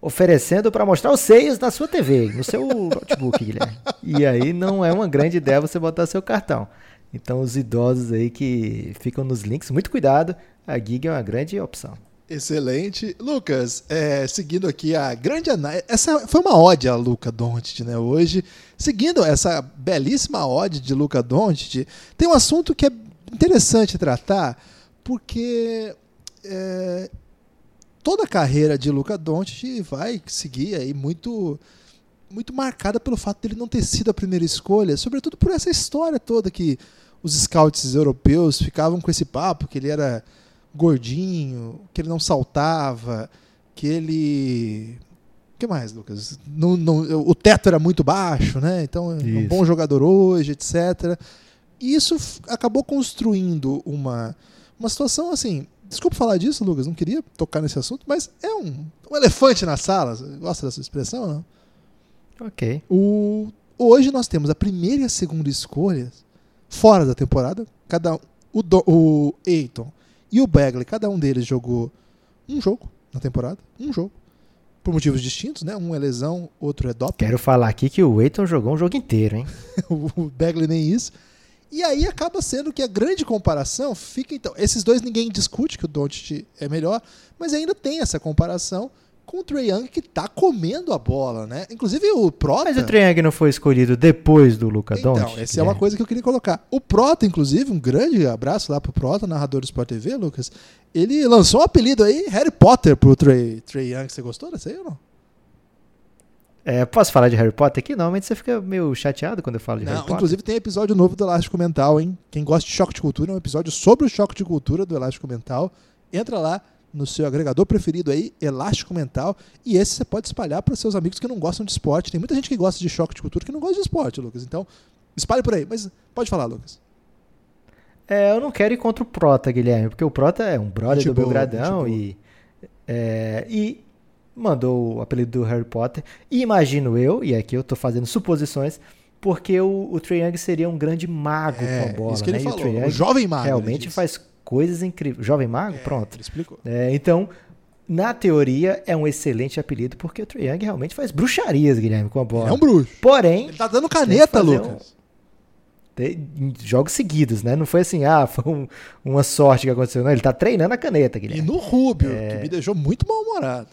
Speaker 3: oferecendo para mostrar os seios na sua TV, no seu notebook, Guilherme. E aí não é uma grande ideia você botar seu cartão. Então os idosos aí que ficam nos links, muito cuidado, a Gig é uma grande opção.
Speaker 2: Excelente. Lucas, é, seguindo aqui a grande análise. Essa foi uma ode a Luca Doncic, né? Hoje, seguindo essa belíssima ode de Luca Doncic, tem um assunto que é interessante tratar, porque é, toda a carreira de Luca Doncic vai seguir aí muito muito marcada pelo fato dele não ter sido a primeira escolha, sobretudo por essa história toda que os scouts europeus ficavam com esse papo que ele era gordinho, que ele não saltava, que ele. O que mais, Lucas? Não, não, o teto era muito baixo, né? Então, é um bom jogador hoje, etc. E isso acabou construindo uma, uma situação assim. Desculpa falar disso, Lucas, não queria tocar nesse assunto, mas é um, um elefante na sala. Gosta dessa expressão, não?
Speaker 3: Ok.
Speaker 2: O, hoje nós temos a primeira e a segunda escolhas fora da temporada. Cada o, o Eiton e o Bagley, cada um deles jogou um jogo na temporada, um jogo. Por motivos distintos, né? Um é lesão, outro é doping.
Speaker 3: Quero falar aqui que o Eiton jogou um jogo inteiro, hein?
Speaker 2: o Bagley nem isso. E aí acaba sendo que a grande comparação fica então. Esses dois ninguém discute que o Doncic é melhor, mas ainda tem essa comparação com o Trae Young que tá comendo a bola, né? Inclusive o Prota...
Speaker 3: Mas o Trae Young não foi escolhido depois do Luca
Speaker 2: então,
Speaker 3: Doncic?
Speaker 2: essa é uma coisa que eu queria colocar. O Prota, inclusive, um grande abraço lá pro Prota, narrador do Sport TV, Lucas. Ele lançou um apelido aí, Harry Potter, pro Trae, Trae Young. Você gostou dessa aí ou não?
Speaker 3: É, posso falar de Harry Potter aqui? Normalmente você fica meio chateado quando eu falo de
Speaker 2: não,
Speaker 3: Harry Potter.
Speaker 2: Inclusive tem episódio novo do Elástico Mental, hein? Quem gosta de choque de cultura, é um episódio sobre o choque de cultura do Elástico Mental. Entra lá, no seu agregador preferido aí, Elástico Mental, e esse você pode espalhar para seus amigos que não gostam de esporte. Tem muita gente que gosta de choque de cultura que não gosta de esporte, Lucas. Então, espalhe por aí. Mas pode falar, Lucas.
Speaker 3: É, eu não quero ir contra o Prota, Guilherme, porque o Prota é um brother gente do boa, Belgradão e, é, e mandou o apelido do Harry Potter. E imagino eu, e aqui eu estou fazendo suposições, porque o, o Trae Young seria um grande mago é, com a bola.
Speaker 2: Isso que
Speaker 3: né?
Speaker 2: ele falou, o, o jovem mago.
Speaker 3: Realmente faz coisas incríveis. Jovem Mago?
Speaker 2: É,
Speaker 3: Pronto.
Speaker 2: Explicou.
Speaker 3: É, então, na teoria, é um excelente apelido, porque o Trae Young realmente faz bruxarias, Guilherme, com a bola.
Speaker 2: é um bruxo.
Speaker 3: Porém.
Speaker 2: Ele tá dando caneta, Lucas.
Speaker 3: Um... Jogos seguidos, né? Não foi assim, ah, foi um, uma sorte que aconteceu. Não, ele tá treinando a caneta, Guilherme.
Speaker 2: E no Rubio, é... que me deixou muito mal-humorado.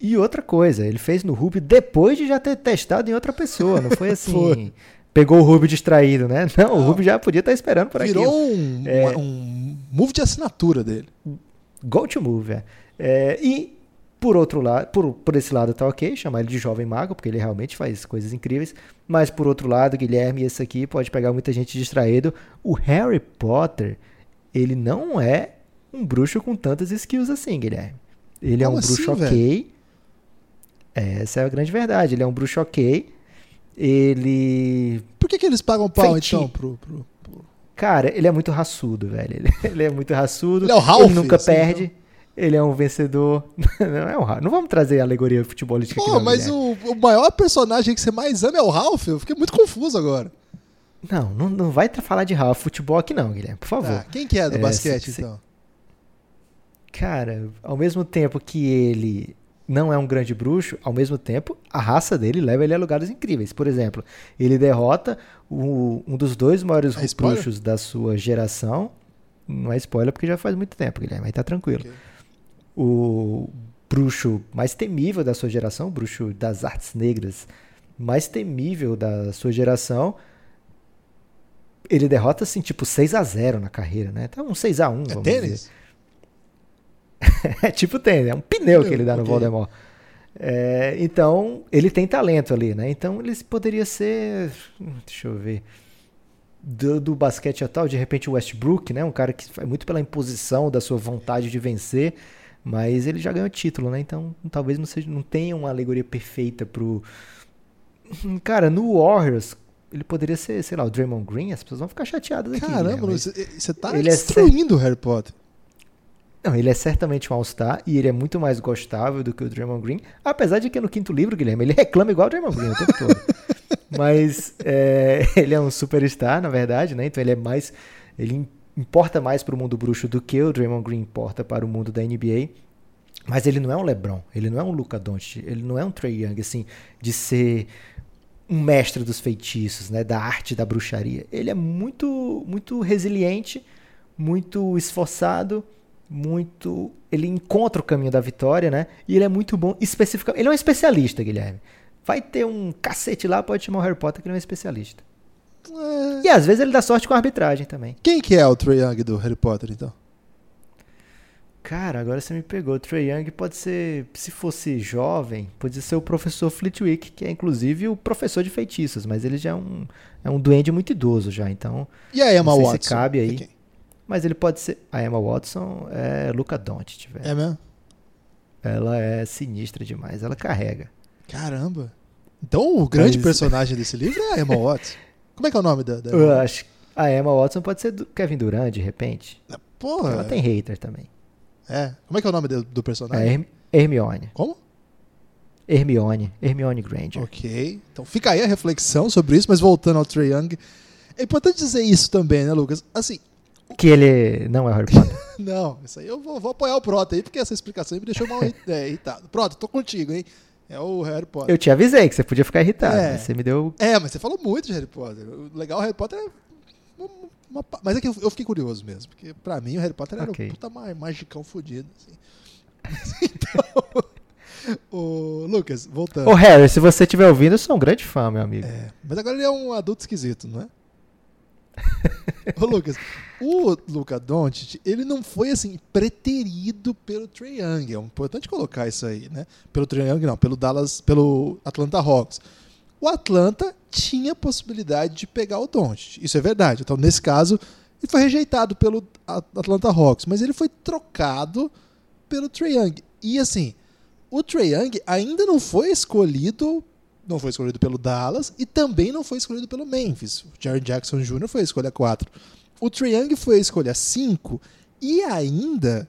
Speaker 3: E outra coisa, ele fez no Rubio depois de já ter testado em outra pessoa. Não foi assim. foi pegou o Rubio distraído, né? Não, Não, o Rubio já podia estar esperando por aqui.
Speaker 2: Virou um, é, um move de assinatura dele.
Speaker 3: Go to move, é. é. e por outro lado, por, por esse lado tá ok, chamar ele de jovem mago, porque ele realmente faz coisas incríveis. Mas por outro lado, Guilherme, esse aqui pode pegar muita gente distraído. O Harry Potter, ele não é um bruxo com tantas skills assim, Guilherme. Ele Como é um bruxo
Speaker 2: assim,
Speaker 3: ok. Essa é a grande verdade. Ele é um bruxo ok ele.
Speaker 2: Por que, que eles pagam pau, Feiti. então, pro, pro, pro,
Speaker 3: Cara, ele é muito raçudo, velho. Ele, ele é muito raçudo.
Speaker 2: Ele é o Ralph,
Speaker 3: Ele nunca
Speaker 2: assim,
Speaker 3: perde. Então. Ele é um vencedor. Não é um Ralph. Não vamos trazer alegoria futebolística
Speaker 2: Pô,
Speaker 3: aqui, não,
Speaker 2: mas o, o, maior personagem que você mais ama é o Ralph? Eu fiquei muito confuso agora.
Speaker 3: Não, não, não vai falar de Ralph futebol aqui não, Guilherme, por favor. Tá,
Speaker 2: quem que é do é, basquete, se, então?
Speaker 3: Cara, ao mesmo tempo que ele não é um grande bruxo, ao mesmo tempo, a raça dele leva ele a lugares incríveis. Por exemplo, ele derrota o, um dos dois maiores é bruxos da sua geração. Não é spoiler porque já faz muito tempo, Guilherme, mas tá tranquilo. Okay. O bruxo mais temível da sua geração, o bruxo das artes negras mais temível da sua geração, ele derrota assim, tipo 6 a 0 na carreira, né? Então um 6 a 1
Speaker 2: é tênis?
Speaker 3: é tipo tênis, é um pneu que ele dá no Voldemort. É, então, ele tem talento ali, né? Então, ele poderia ser. Deixa eu ver. Do, do basquete atual, de repente o Westbrook, né? Um cara que faz muito pela imposição da sua vontade de vencer, mas ele já ganhou título, né? Então, talvez não, seja, não tenha uma alegoria perfeita pro. Cara, no Warriors, ele poderia ser, sei lá, o Draymond Green, as pessoas vão ficar chateadas aqui.
Speaker 2: Caramba,
Speaker 3: né?
Speaker 2: você, você tá
Speaker 3: ele é
Speaker 2: destruindo o Harry Potter.
Speaker 3: Não, ele é certamente um All-Star e ele é muito mais gostável do que o Draymond Green, apesar de que no quinto livro, Guilherme, ele reclama igual o Draymond Green o tempo todo. Mas é, ele é um superstar, na verdade, né? Então ele é mais. Ele importa mais para o mundo bruxo do que o Draymond Green importa para o mundo da NBA. Mas ele não é um LeBron, ele não é um Luca Doncic, ele não é um Trey Young, assim, de ser um mestre dos feitiços, né, da arte da bruxaria. Ele é muito, muito resiliente, muito esforçado, muito. Ele encontra o caminho da vitória, né? E ele é muito bom especificamente. Ele é um especialista, Guilherme. Vai ter um cacete lá, pode chamar o Harry Potter, que ele é um especialista. É... E às vezes ele dá sorte com a arbitragem também.
Speaker 2: Quem que é o Trae Young do Harry Potter, então?
Speaker 3: Cara, agora você me pegou. O Trae Young pode ser, se fosse jovem, pode ser o professor Flitwick, que é inclusive o professor de feitiços, mas ele já é um, é um duende muito idoso já, então.
Speaker 2: E a Emma Watson? Se
Speaker 3: cabe aí. Mas ele pode ser. A Emma Watson é Luca Doncic, velho.
Speaker 2: É mesmo?
Speaker 3: Ela é sinistra demais, ela carrega.
Speaker 2: Caramba. Então o grande Mas... personagem desse livro é a Emma Watson. Como é que é o nome da, da
Speaker 3: Eu acho a Emma Watson pode ser do Kevin Durant, de repente.
Speaker 2: Porra.
Speaker 3: Ela tem hater também.
Speaker 2: É. Como é que é o nome do, do personagem?
Speaker 3: É Herm Hermione.
Speaker 2: Como?
Speaker 3: Hermione. Hermione Granger.
Speaker 2: Ok. Então fica aí a reflexão sobre isso, mas voltando ao Trae Young. É importante dizer isso também, né, Lucas? Assim,
Speaker 3: que ele não é Harry Potter.
Speaker 2: não, isso aí eu vou, vou, apoiar o Proto aí, porque essa explicação me deixou mal é, irritado. Proto, tô contigo, hein? É o Harry Potter.
Speaker 3: Eu te avisei que você podia ficar irritado, é. você me deu.
Speaker 2: É, mas você falou muito de Harry Potter. O legal, o Harry Potter é. Uma, uma, mas é que eu, eu, fiquei curioso mesmo, porque pra mim o Harry Potter era okay. um puta magicão fodido. Assim. então. o Lucas, voltando.
Speaker 3: Ô Harry, se você estiver ouvindo, eu sou um grande fã, meu amigo.
Speaker 2: É, mas agora ele é um adulto esquisito, não é? Ô, Lucas, o Luca Doncic, ele não foi assim preterido pelo Trae Young. É importante colocar isso aí, né? Pelo Trae Young não, pelo Dallas, pelo Atlanta Hawks. O Atlanta tinha possibilidade de pegar o Doncic. Isso é verdade. Então, nesse caso, ele foi rejeitado pelo Atlanta Hawks, mas ele foi trocado pelo Trae Young. E assim, o Trae Young ainda não foi escolhido não foi escolhido pelo Dallas e também não foi escolhido pelo Memphis. O Jerry Jackson Jr. foi a escolha 4. O Trae Young foi a escolha 5 e ainda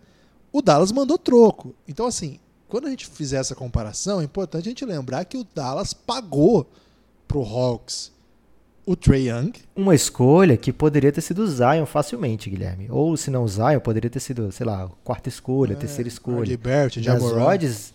Speaker 2: o Dallas mandou troco. Então, assim, quando a gente fizer essa comparação, é importante a gente lembrar que o Dallas pagou pro Hawks o Trae Young.
Speaker 3: Uma escolha que poderia ter sido o Zion facilmente, Guilherme. Ou se não o Zion, poderia ter sido, sei lá, quarta escolha, é, terceira escolha.
Speaker 2: Liberty,
Speaker 3: Nas odds,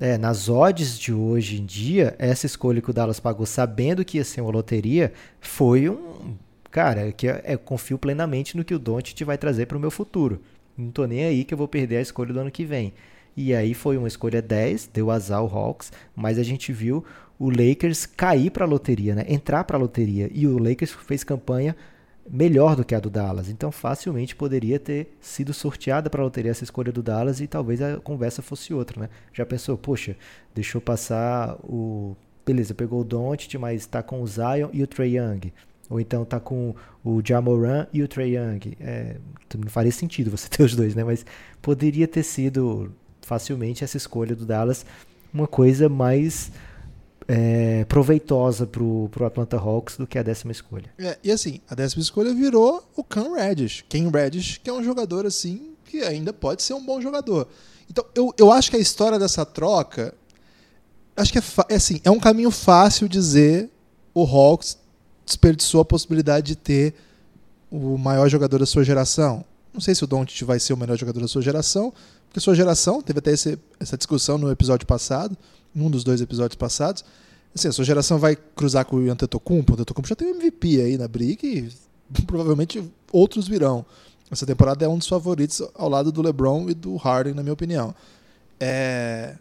Speaker 3: é, nas odds de hoje em dia, essa escolha que o Dallas pagou sabendo que ia ser uma loteria foi um. Cara, que eu, eu confio plenamente no que o Doncic vai trazer para o meu futuro. Não tô nem aí que eu vou perder a escolha do ano que vem. E aí foi uma escolha 10, deu azar o Hawks, mas a gente viu o Lakers cair para a loteria, né? Entrar para a loteria. E o Lakers fez campanha melhor do que a do Dallas. Então, facilmente poderia ter sido sorteada para a loteria essa escolha do Dallas e talvez a conversa fosse outra, né? Já pensou, poxa, deixou passar o. Beleza, pegou o Doncic, mas está com o Zion e o Trey Young. Ou então tá com o Jamoran e o Trey Young. É, não faria sentido você ter os dois, né? Mas poderia ter sido facilmente essa escolha do Dallas uma coisa mais é, proveitosa pro, pro Atlanta Hawks do que a décima escolha.
Speaker 2: É, e assim, a décima escolha virou o Cam Reddish. Ken Reddish, que é um jogador assim, que ainda pode ser um bom jogador. Então, eu, eu acho que a história dessa troca. Acho que é, é assim, é um caminho fácil dizer o Hawks desperdiçou a possibilidade de ter o maior jogador da sua geração. Não sei se o Doncic vai ser o melhor jogador da sua geração, porque sua geração, teve até esse, essa discussão no episódio passado, num dos dois episódios passados. Assim, a sua geração vai cruzar com o Antetokounmpo. O Antetokounmpo já tem MVP aí na briga e provavelmente outros virão. Essa temporada é um dos favoritos ao lado do LeBron e do Harden, na minha opinião. É...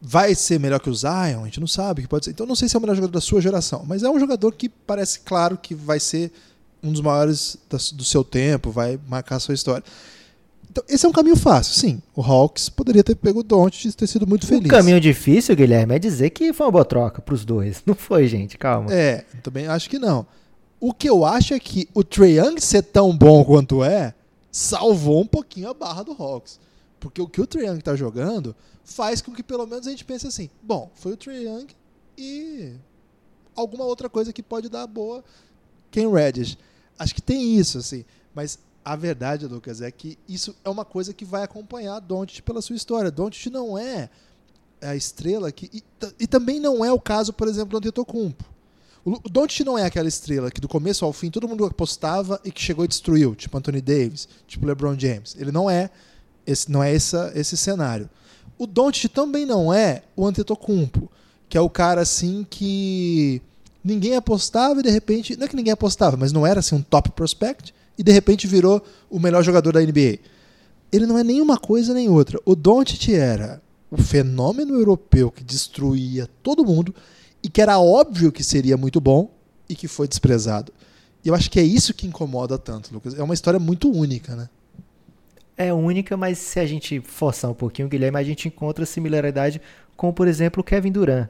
Speaker 2: Vai ser melhor que o Zion? A gente não sabe que pode ser. Então não sei se é o melhor jogador da sua geração, mas é um jogador que parece claro que vai ser um dos maiores do seu tempo, vai marcar a sua história. Então, esse é um caminho fácil, sim. O Hawks poderia ter pego o Doncic e ter sido muito feliz.
Speaker 3: O caminho difícil, Guilherme, é dizer que foi uma boa troca pros dois. Não foi, gente, calma.
Speaker 2: É, também acho que não. O que eu acho é que o Trae Young ser tão bom quanto é, salvou um pouquinho a barra do Hawks. Porque o que o Trae Young tá jogando faz com que pelo menos a gente pense assim, bom, foi o Trae Young e alguma outra coisa que pode dar boa Ken Reddish. Acho que tem isso, assim. Mas a verdade, Lucas, é que isso é uma coisa que vai acompanhar Doncic pela sua história. Doncic não é a estrela que e, e, também não é o caso, por exemplo, do Antetokounmpo. O Doncic não é aquela estrela que do começo ao fim todo mundo apostava e que chegou e destruiu, tipo Anthony Davis, tipo LeBron James. Ele não é esse não é essa, esse cenário. O Doncic também não é o Antetokounmpo, que é o cara assim que ninguém apostava e de repente, não é que ninguém apostava, mas não era assim um top prospect e de repente virou o melhor jogador da NBA. Ele não é nenhuma coisa nem outra. O Doncic era o fenômeno europeu que destruía todo mundo e que era óbvio que seria muito bom e que foi desprezado. E eu acho que é isso que incomoda tanto, Lucas. É uma história muito única, né?
Speaker 3: É única, mas se a gente forçar um pouquinho, Guilherme, a gente encontra similaridade com, por exemplo, o Kevin Durant.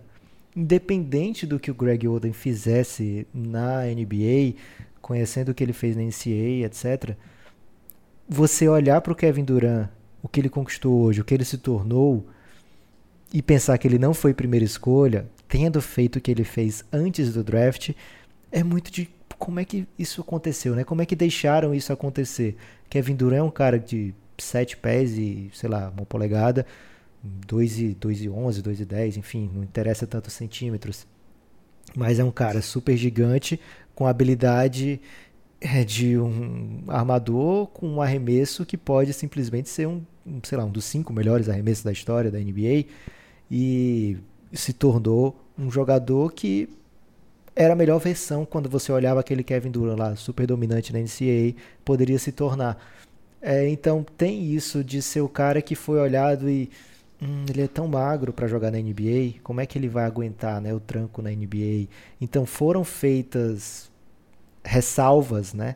Speaker 3: Independente do que o Greg Oden fizesse na NBA, conhecendo o que ele fez na NCAA, etc., você olhar para o Kevin Durant, o que ele conquistou hoje, o que ele se tornou, e pensar que ele não foi primeira escolha, tendo feito o que ele fez antes do draft, é muito de como é que isso aconteceu, né? Como é que deixaram isso acontecer? Kevin Durant é um cara de 7 pés e, sei lá, uma polegada, 2 e, 2 e 11, 2 e 10, enfim, não interessa tantos centímetros. Mas é um cara super gigante, com habilidade é, de um armador com um arremesso que pode simplesmente ser um, sei lá, um dos cinco melhores arremessos da história da NBA e se tornou um jogador que era a melhor versão quando você olhava aquele Kevin Durant lá, super dominante na NCAA, poderia se tornar. É, então tem isso de ser o cara que foi olhado e hum, ele é tão magro para jogar na NBA, como é que ele vai aguentar né, o tranco na NBA? Então foram feitas ressalvas, né,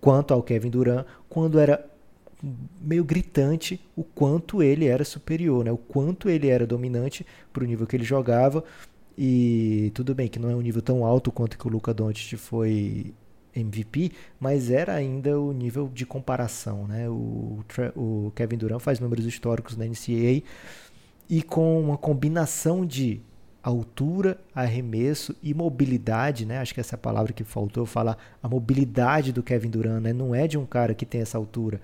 Speaker 3: quanto ao Kevin Durant, quando era meio gritante o quanto ele era superior, né, o quanto ele era dominante para o nível que ele jogava. E tudo bem que não é um nível tão alto quanto que o Luca Doncic foi MVP, mas era ainda o nível de comparação, né? O, o Kevin Durant faz números históricos na NCAA e com uma combinação de altura, arremesso e mobilidade, né? Acho que essa é a palavra que faltou falar, a mobilidade do Kevin Durant, né? Não é de um cara que tem essa altura,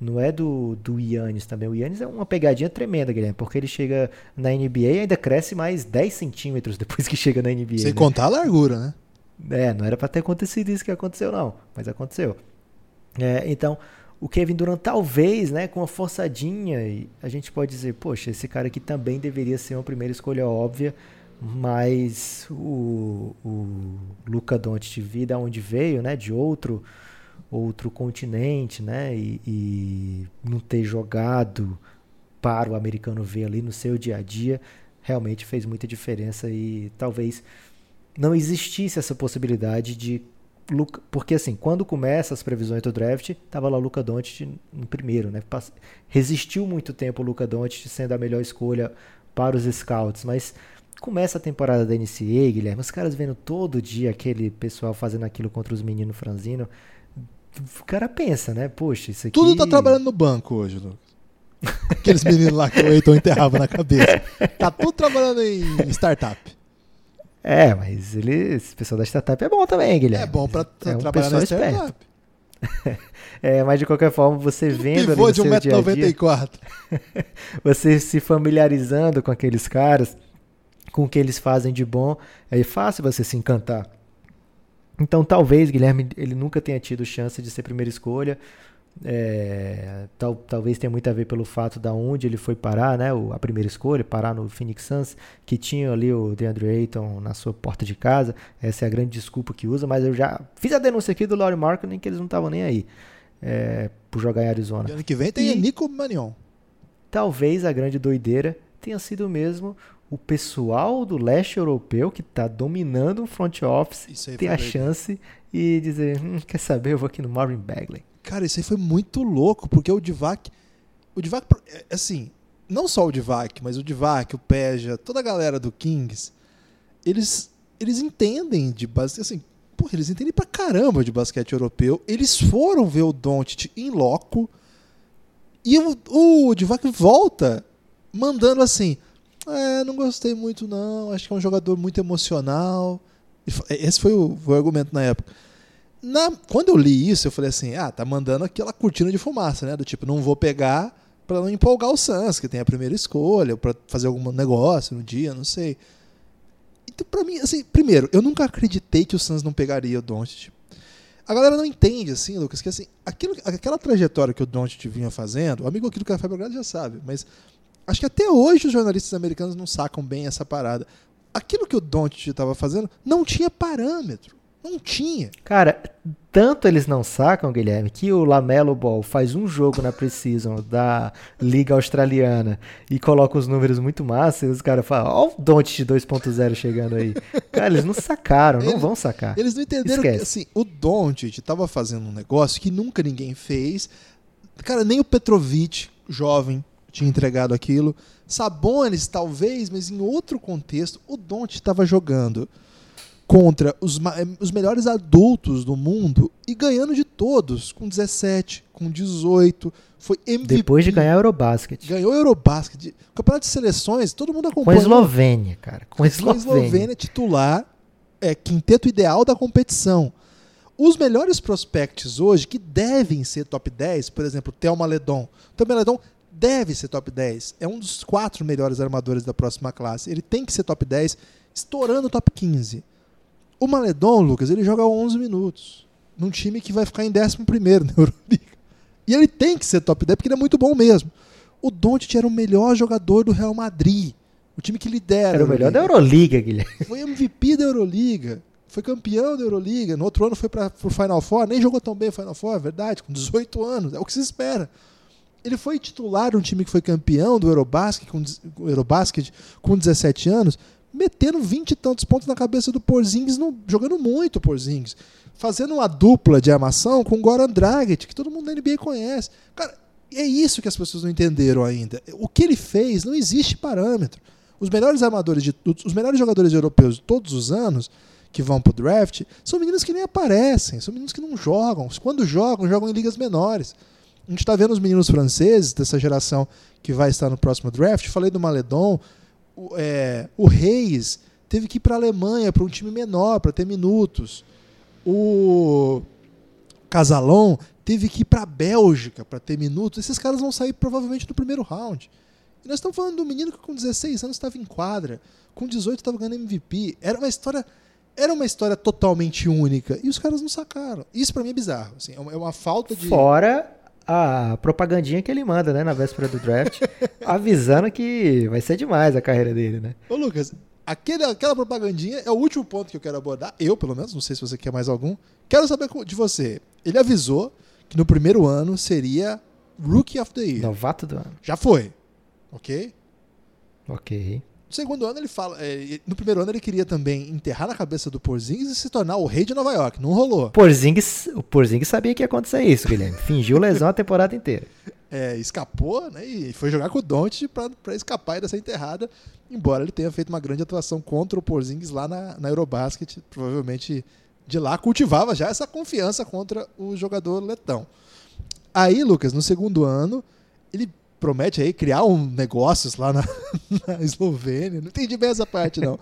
Speaker 3: não é do, do Yannis também. O Yannis é uma pegadinha tremenda, Guilherme, porque ele chega na NBA e ainda cresce mais 10 centímetros depois que chega na NBA.
Speaker 2: Sem
Speaker 3: né?
Speaker 2: contar a largura, né?
Speaker 3: É, não era para ter acontecido isso que aconteceu, não, mas aconteceu. É, então, o Kevin Durant talvez, né, com uma forçadinha, a gente pode dizer, poxa, esse cara aqui também deveria ser uma primeira escolha óbvia, mas o, o Luca Doncic vir da onde veio, né, de outro outro continente, né, e, e, não ter jogado para o americano ver ali no seu dia a dia, realmente fez muita diferença e talvez não existisse essa possibilidade de porque assim, quando começa as previsões do draft, tava lá o Luca Doncic no primeiro, né? Resistiu muito tempo o Luca Doncic sendo a melhor escolha para os scouts, mas Começa a temporada da NCA, Guilherme, os caras vendo todo dia aquele pessoal fazendo aquilo contra os meninos franzinos. O cara pensa, né? Poxa, isso aqui.
Speaker 2: Tudo tá trabalhando no banco hoje, Lucas. Aqueles meninos lá que o Eiton enterrava na cabeça. Tá tudo trabalhando em startup.
Speaker 3: É, mas ele, esse pessoal da startup é bom também, Guilherme.
Speaker 2: É bom pra é um trabalhar na startup.
Speaker 3: é, mas de qualquer forma, você vendo. Pivô
Speaker 2: ali de 1,94m.
Speaker 3: você se familiarizando com aqueles caras com o que eles fazem de bom, é fácil você se encantar. Então, talvez Guilherme ele nunca tenha tido chance de ser primeira escolha. É, tal, talvez tenha muito a ver pelo fato da onde ele foi parar, né? O, a primeira escolha, parar no Phoenix Suns, que tinha ali o DeAndre Ayton na sua porta de casa. Essa é a grande desculpa que usa, mas eu já fiz a denúncia aqui do Laurie nem que eles não estavam nem aí é, por jogar em Arizona.
Speaker 2: E ano que vem tem e, Nico Manion.
Speaker 3: Talvez a grande doideira tenha sido mesmo o pessoal do leste europeu que está dominando o front office ter a chance e dizer, hum, quer saber, eu vou aqui no Marvin Bagley.
Speaker 2: Cara, isso aí foi muito louco, porque o Divac. O Divac, é, assim, não só o Divac, mas o Divac, o Peja, toda a galera do Kings, eles, eles entendem de basquete. Assim, porra, eles entendem pra caramba de basquete europeu. Eles foram ver o Doncic em loco. E o, o Divac volta mandando assim: É, não gostei muito, não. Acho que é um jogador muito emocional. Esse foi o, foi o argumento na época. Na, quando eu li isso, eu falei assim: ah, tá mandando aquela cortina de fumaça, né? Do tipo, não vou pegar para não empolgar o Suns, que tem a primeira escolha, para fazer algum negócio no dia, não sei. Então, pra mim, assim, primeiro, eu nunca acreditei que o Suns não pegaria o Doncic. A galera não entende, assim, Lucas, que assim, aquilo, aquela trajetória que o Doncic vinha fazendo, o amigo aqui do Café Belgrado já sabe, mas acho que até hoje os jornalistas americanos não sacam bem essa parada. Aquilo que o Doncic estava fazendo não tinha parâmetro. Não tinha.
Speaker 3: Cara, tanto eles não sacam, Guilherme, que o Lamelo Ball faz um jogo na Precision da Liga Australiana e coloca os números muito massa e os caras falam, ó o Doncic 2.0 chegando aí. Cara, eles não sacaram, não
Speaker 2: Eles-
Speaker 3: vão sacar.
Speaker 2: Eles não entenderam
Speaker 3: Esquece.
Speaker 2: que assim, o Doncic estava fazendo um negócio que nunca ninguém fez. Cara, nem o Petrovic, jovem, tinha entregado aquilo. Sabonis, talvez, mas em outro contexto, o Doncic estava jogando contra os, eh, os melhores adultos do mundo e ganhando de todos, com 17, com 18, foi MVP.
Speaker 3: Depois de ganhar Eurobasket.
Speaker 2: Ganhou Eurobasket. Campeonato de seleções, todo mundo
Speaker 3: Com a. Eslovênia, cara. Com a
Speaker 2: Com a
Speaker 3: Eslovênia.
Speaker 2: Eslovênia titular, é quinteto ideal da competição. Os melhores prospects hoje, que devem ser top 10, por exemplo, Thelma Ledon. Thelma Ledon deve ser top 10. É um dos quatro melhores armadores da próxima classe. Ele tem que ser top 10, estourando o top 15. O Maledon, Lucas, ele joga 11 minutos. Num time que vai ficar em 11 na Euroliga. E ele tem que ser top 10 porque ele é muito bom mesmo. O Doncic era o melhor jogador do Real Madrid. O time que lidera.
Speaker 3: Era o melhor da
Speaker 2: Euroliga.
Speaker 3: Euroliga, Guilherme.
Speaker 2: Foi MVP da Euroliga. Foi campeão da Euroliga. No outro ano foi para o Final Four. Nem jogou tão bem o Final Four, é verdade. Com 18 anos. É o que se espera. Ele foi titular de um time que foi campeão do Eurobasket com, Eurobasket com 17 anos, metendo 20 e tantos pontos na cabeça do Porzingis, no- jogando muito Porzingis. Fazendo uma dupla de armação com o Goran Dragic, que todo mundo da NBA conhece. Cara, é isso que as pessoas não entenderam ainda. O que ele fez, não existe parâmetro. Os melhores armadores, de, os melhores jogadores europeus de todos os anos que vão pro draft são meninos que nem aparecem, são meninos que não jogam. Quando jogam, jogam em ligas menores. A gente está vendo os meninos franceses dessa geração que vai estar no próximo draft. Falei do Maledon. O, é, o Reis teve que ir para a Alemanha, para um time menor, para ter minutos. O Casalon teve que ir para a Bélgica para ter minutos. Esses caras vão sair provavelmente no primeiro round. E nós estamos falando de um menino que com 16 anos estava em quadra, com 18 estava ganhando MVP. Era uma história era uma história totalmente única e os caras não sacaram. Isso para mim é bizarro. Assim, é uma- é uma falta de
Speaker 3: Fora a propagandinha que ele manda, né, na véspera do draft, avisando que vai ser demais a carreira dele, né?
Speaker 2: Ô, Lucas, aquele, aquela propagandinha é o último ponto que eu quero abordar. Eu, pelo menos, não sei se você quer mais algum. Quero saber de você. Ele avisou que no primeiro ano seria Rookie of the Year.
Speaker 3: Novato do ano.
Speaker 2: Já foi. Ok?
Speaker 3: Ok.
Speaker 2: No segundo ano ele fala. é, no primeiro ano ele queria também enterrar na cabeça do Porzingis e se tornar o rei de Nova York. Não rolou.
Speaker 3: Porzingis, o Porzingis sabia que ia acontecer isso, Guilherme. Fingiu lesão a temporada inteira.
Speaker 2: É, escapou, né? E foi jogar com o Don't pra, pra escapar dessa enterrada. Embora ele tenha feito uma grande atuação contra o Porzingis lá na, na Eurobasket. Provavelmente de lá cultivava já essa confiança contra o jogador letão. Aí, Lucas, no segundo ano, ele promete aí criar um negócios lá na, na Eslovênia. Não entendi bem essa parte, não.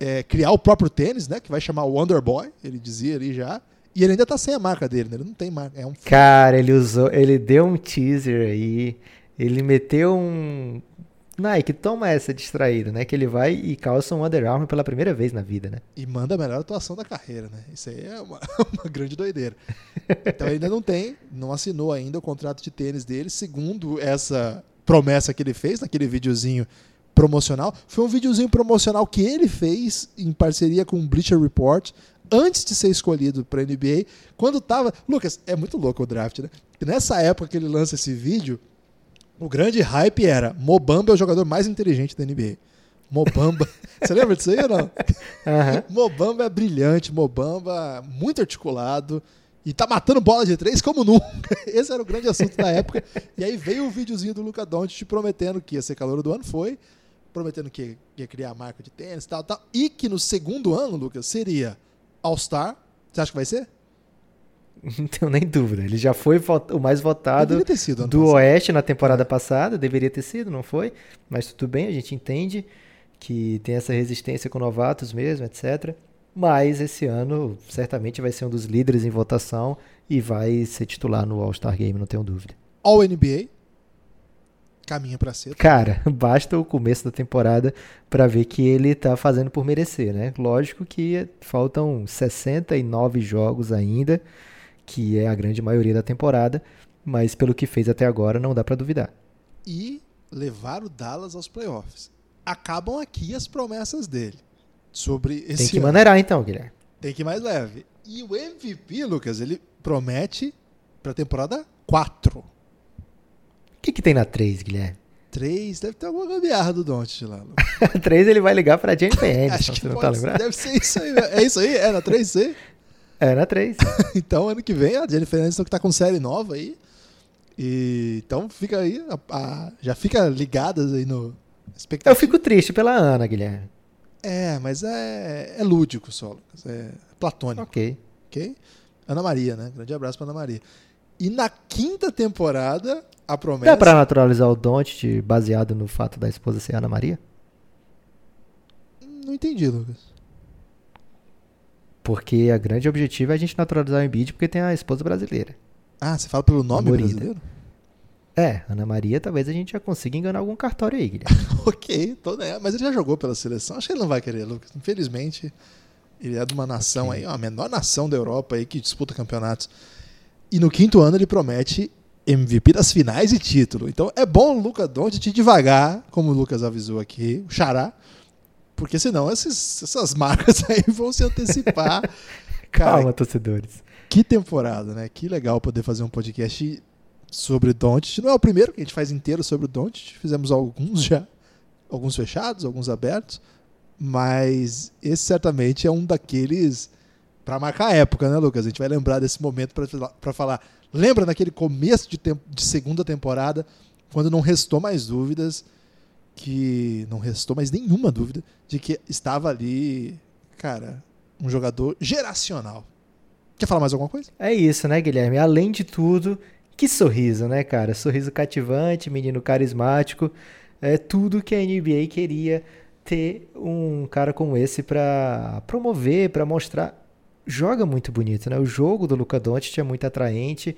Speaker 2: É, criar o próprio tênis, né? Que vai chamar Wonder Boy, ele dizia ali já. E ele ainda tá sem a marca dele, né? Ele não tem marca. É um
Speaker 3: Cara, ele usou, ele deu um teaser aí, ele meteu um Nike, toma essa distraída, né? Que ele vai e calça um Under Armour pela primeira vez na vida, né?
Speaker 2: E manda a melhor atuação da carreira, né? Isso aí é uma, uma grande doideira. Então ainda não tem, não assinou ainda o contrato de tênis dele, segundo essa promessa que ele fez naquele videozinho promocional. Foi um videozinho promocional que ele fez em parceria com o Bleacher Report antes de ser escolhido para NBA. Quando tava, Lucas, é muito louco o draft, né? Nessa época que ele lança esse vídeo, o grande hype era Mobamba é o jogador mais inteligente da NBA. Mobamba. Você lembra disso aí ou não?
Speaker 3: Aham.
Speaker 2: Mobamba é brilhante, Mobamba muito articulado E tá matando bola de três como nunca. Esse era o grande assunto da época. E aí veio o videozinho do Luca Doncic prometendo que ia ser calor do ano, foi. Prometendo que ia criar a marca de tênis e tal, tal. E que no segundo ano, Lucas, seria All-Star. Você acha que vai ser?
Speaker 3: Não tenho nem dúvida. Ele já foi o mais votado
Speaker 2: sido
Speaker 3: do. Oeste na temporada passada. Deveria ter sido, não foi? Mas tudo bem, a gente entende que tem essa resistência com novatos mesmo, etc. Mas esse ano certamente vai ser um dos líderes em votação e vai ser titular no All-Star Game, não tenho dúvida.
Speaker 2: All NBA. Caminha pra ser.
Speaker 3: Cara, basta o começo da temporada para ver que ele tá fazendo por merecer, né? Lógico que faltam 69 jogos ainda, que é a grande maioria da temporada, mas pelo que fez até agora não dá para duvidar.
Speaker 2: E levar o Dallas aos playoffs. Acabam aqui as promessas dele sobre esse
Speaker 3: Tem que
Speaker 2: ano.
Speaker 3: maneirar então, Guilherme.
Speaker 2: Tem que ir mais leve. E o MVP, Lucas, ele promete pra temporada 4.
Speaker 3: O que, que tem na 3, Guilherme?
Speaker 2: 3, deve ter alguma gambiarra do Doncic lá. Lucas.
Speaker 3: Na 3 ele vai ligar pra Jennifer Aniston,
Speaker 2: Acho que
Speaker 3: você não tá lembrado?
Speaker 2: deve ser isso aí. né? É isso aí? É na 3C?
Speaker 3: É, na 3.
Speaker 2: então, ano que vem, a Jennifer Aniston que tá com série nova aí. E, então, fica aí, a- a- já fica ligadas aí no... Expectativa.
Speaker 3: Eu fico triste pela Ana, Guilherme.
Speaker 2: É, mas é, é lúdico só, Lucas. É platônico.
Speaker 3: Ok.
Speaker 2: Ok? Ana Maria, né? Grande abraço pra Ana Maria. E na quinta temporada, a promessa.
Speaker 3: Dá pra naturalizar o Doncic baseado no fato da esposa ser Ana Maria?
Speaker 2: Não entendi, Lucas.
Speaker 3: Porque a grande objetivo é a gente naturalizar o Embiid porque tem a esposa brasileira.
Speaker 2: Ah, você fala pelo nome
Speaker 3: Amorida.
Speaker 2: brasileiro?
Speaker 3: É, Ana Maria, talvez a gente já consiga enganar algum cartório aí, Guilherme.
Speaker 2: ok, tô né. Mas ele já jogou pela seleção. Acho que ele não vai querer, Lucas. Infelizmente, ele é de uma nação aí, a menor nação da Europa aí que disputa campeonatos. E no quinto ano ele promete MVP das finais e título. Então é bom o Luca Doncic ir devagar, como o Lucas avisou aqui, o Xará, porque senão esses- essas marcas aí vão se antecipar. Cara,
Speaker 3: Calma, torcedores.
Speaker 2: que temporada, né? Que legal poder fazer um podcast sobre o Doncic. Não é o primeiro que a gente faz inteiro sobre o Doncic. Fizemos alguns já. Alguns fechados, alguns abertos. Mas esse certamente é um daqueles para marcar a época, né, Lucas? A gente vai lembrar desse momento para falar. Lembra naquele começo de, tempo, de segunda temporada, quando não restou mais dúvidas, que não restou mais nenhuma dúvida de que estava ali, cara, um jogador geracional. Quer falar mais alguma coisa?
Speaker 3: É isso, né, Guilherme? Além de tudo, que sorriso, né, cara? Sorriso cativante, menino carismático. É tudo que a NBA queria ter um cara como esse pra promover, pra mostrar. Joga muito bonito, né? O jogo do Luca Doncic é muito atraente.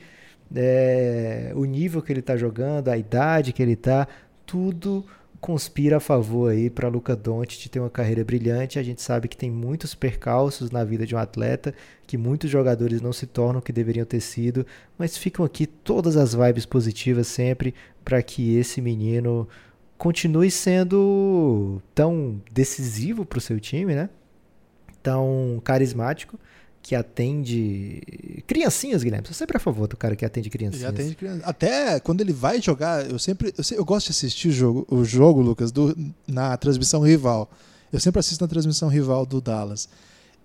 Speaker 3: É, o nível que ele tá jogando, a idade que ele tá, tudo conspira a favor aí para Luca Doncic ter uma carreira brilhante. A gente sabe que tem muitos percalços na vida de um atleta, que muitos jogadores não se tornam o que deveriam ter sido, mas ficam aqui todas as vibes positivas sempre para que esse menino continue sendo tão decisivo para o seu time, né? Tão carismático que atende criancinhas, Guilherme. Sou sempre a favor do cara que atende criancinhas.
Speaker 2: Já tem criança. Até quando ele vai jogar, eu sempre. Eu, eu gosto de assistir o jogo, o jogo Lucas, do, na transmissão rival. Eu sempre assisto na transmissão rival do Dallas.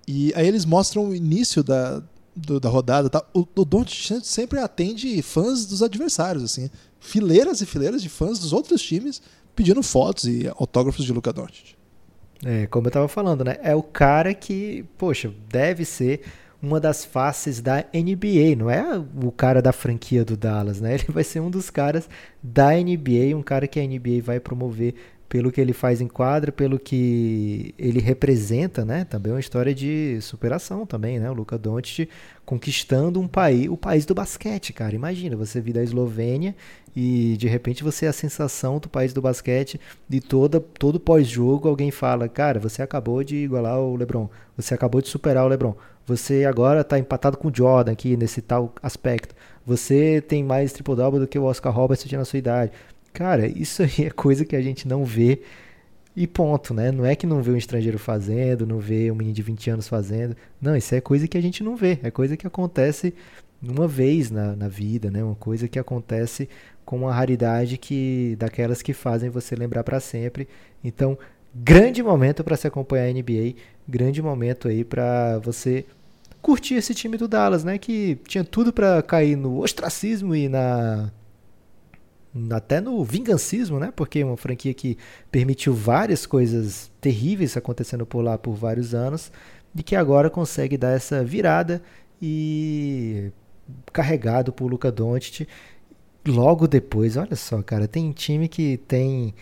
Speaker 2: E aí eles mostram o início da, do- da rodada. Tá? O, o Doncic sempre atende fãs dos adversários, assim. Fileiras e fileiras de fãs dos outros times pedindo fotos e autógrafos de Luca Doncic.
Speaker 3: É, como eu tava falando, né? É o cara que, poxa, deve ser uma das faces da NBA, não é o cara da franquia do Dallas, né? Ele vai ser um dos caras da NBA, um cara que a NBA vai promover pelo que ele faz em quadra, pelo que ele representa, né? Também é uma história de superação também, né? O Luka Doncic conquistando um país, o país do basquete, cara. Imagina, você vir da Eslovênia e de repente você é a sensação do país do basquete e toda, todo pós-jogo alguém fala, cara, você acabou de igualar o LeBron, você acabou de superar o LeBron, você agora está empatado com o Jordan aqui nesse tal aspecto, você tem mais triple-double do que o Oscar Robertson tinha na sua idade. Cara, isso aí é coisa que a gente não vê e ponto, né? Não é que não vê um estrangeiro fazendo, não vê um menino de 20 anos fazendo. Não, isso é coisa que a gente não vê. É coisa que acontece uma vez na, na vida, né? Uma coisa que acontece com uma raridade que daquelas que fazem você lembrar para sempre. Então, grande momento para se acompanhar a NBA, grande momento aí para você curtir esse time do Dallas, né? Que tinha tudo para cair no ostracismo e na até no vingancismo, né? Porque é uma franquia que permitiu várias coisas terríveis acontecendo por lá por vários anos e que agora consegue dar essa virada e carregado por Luca Doncic logo depois, olha só, cara, tem time que tem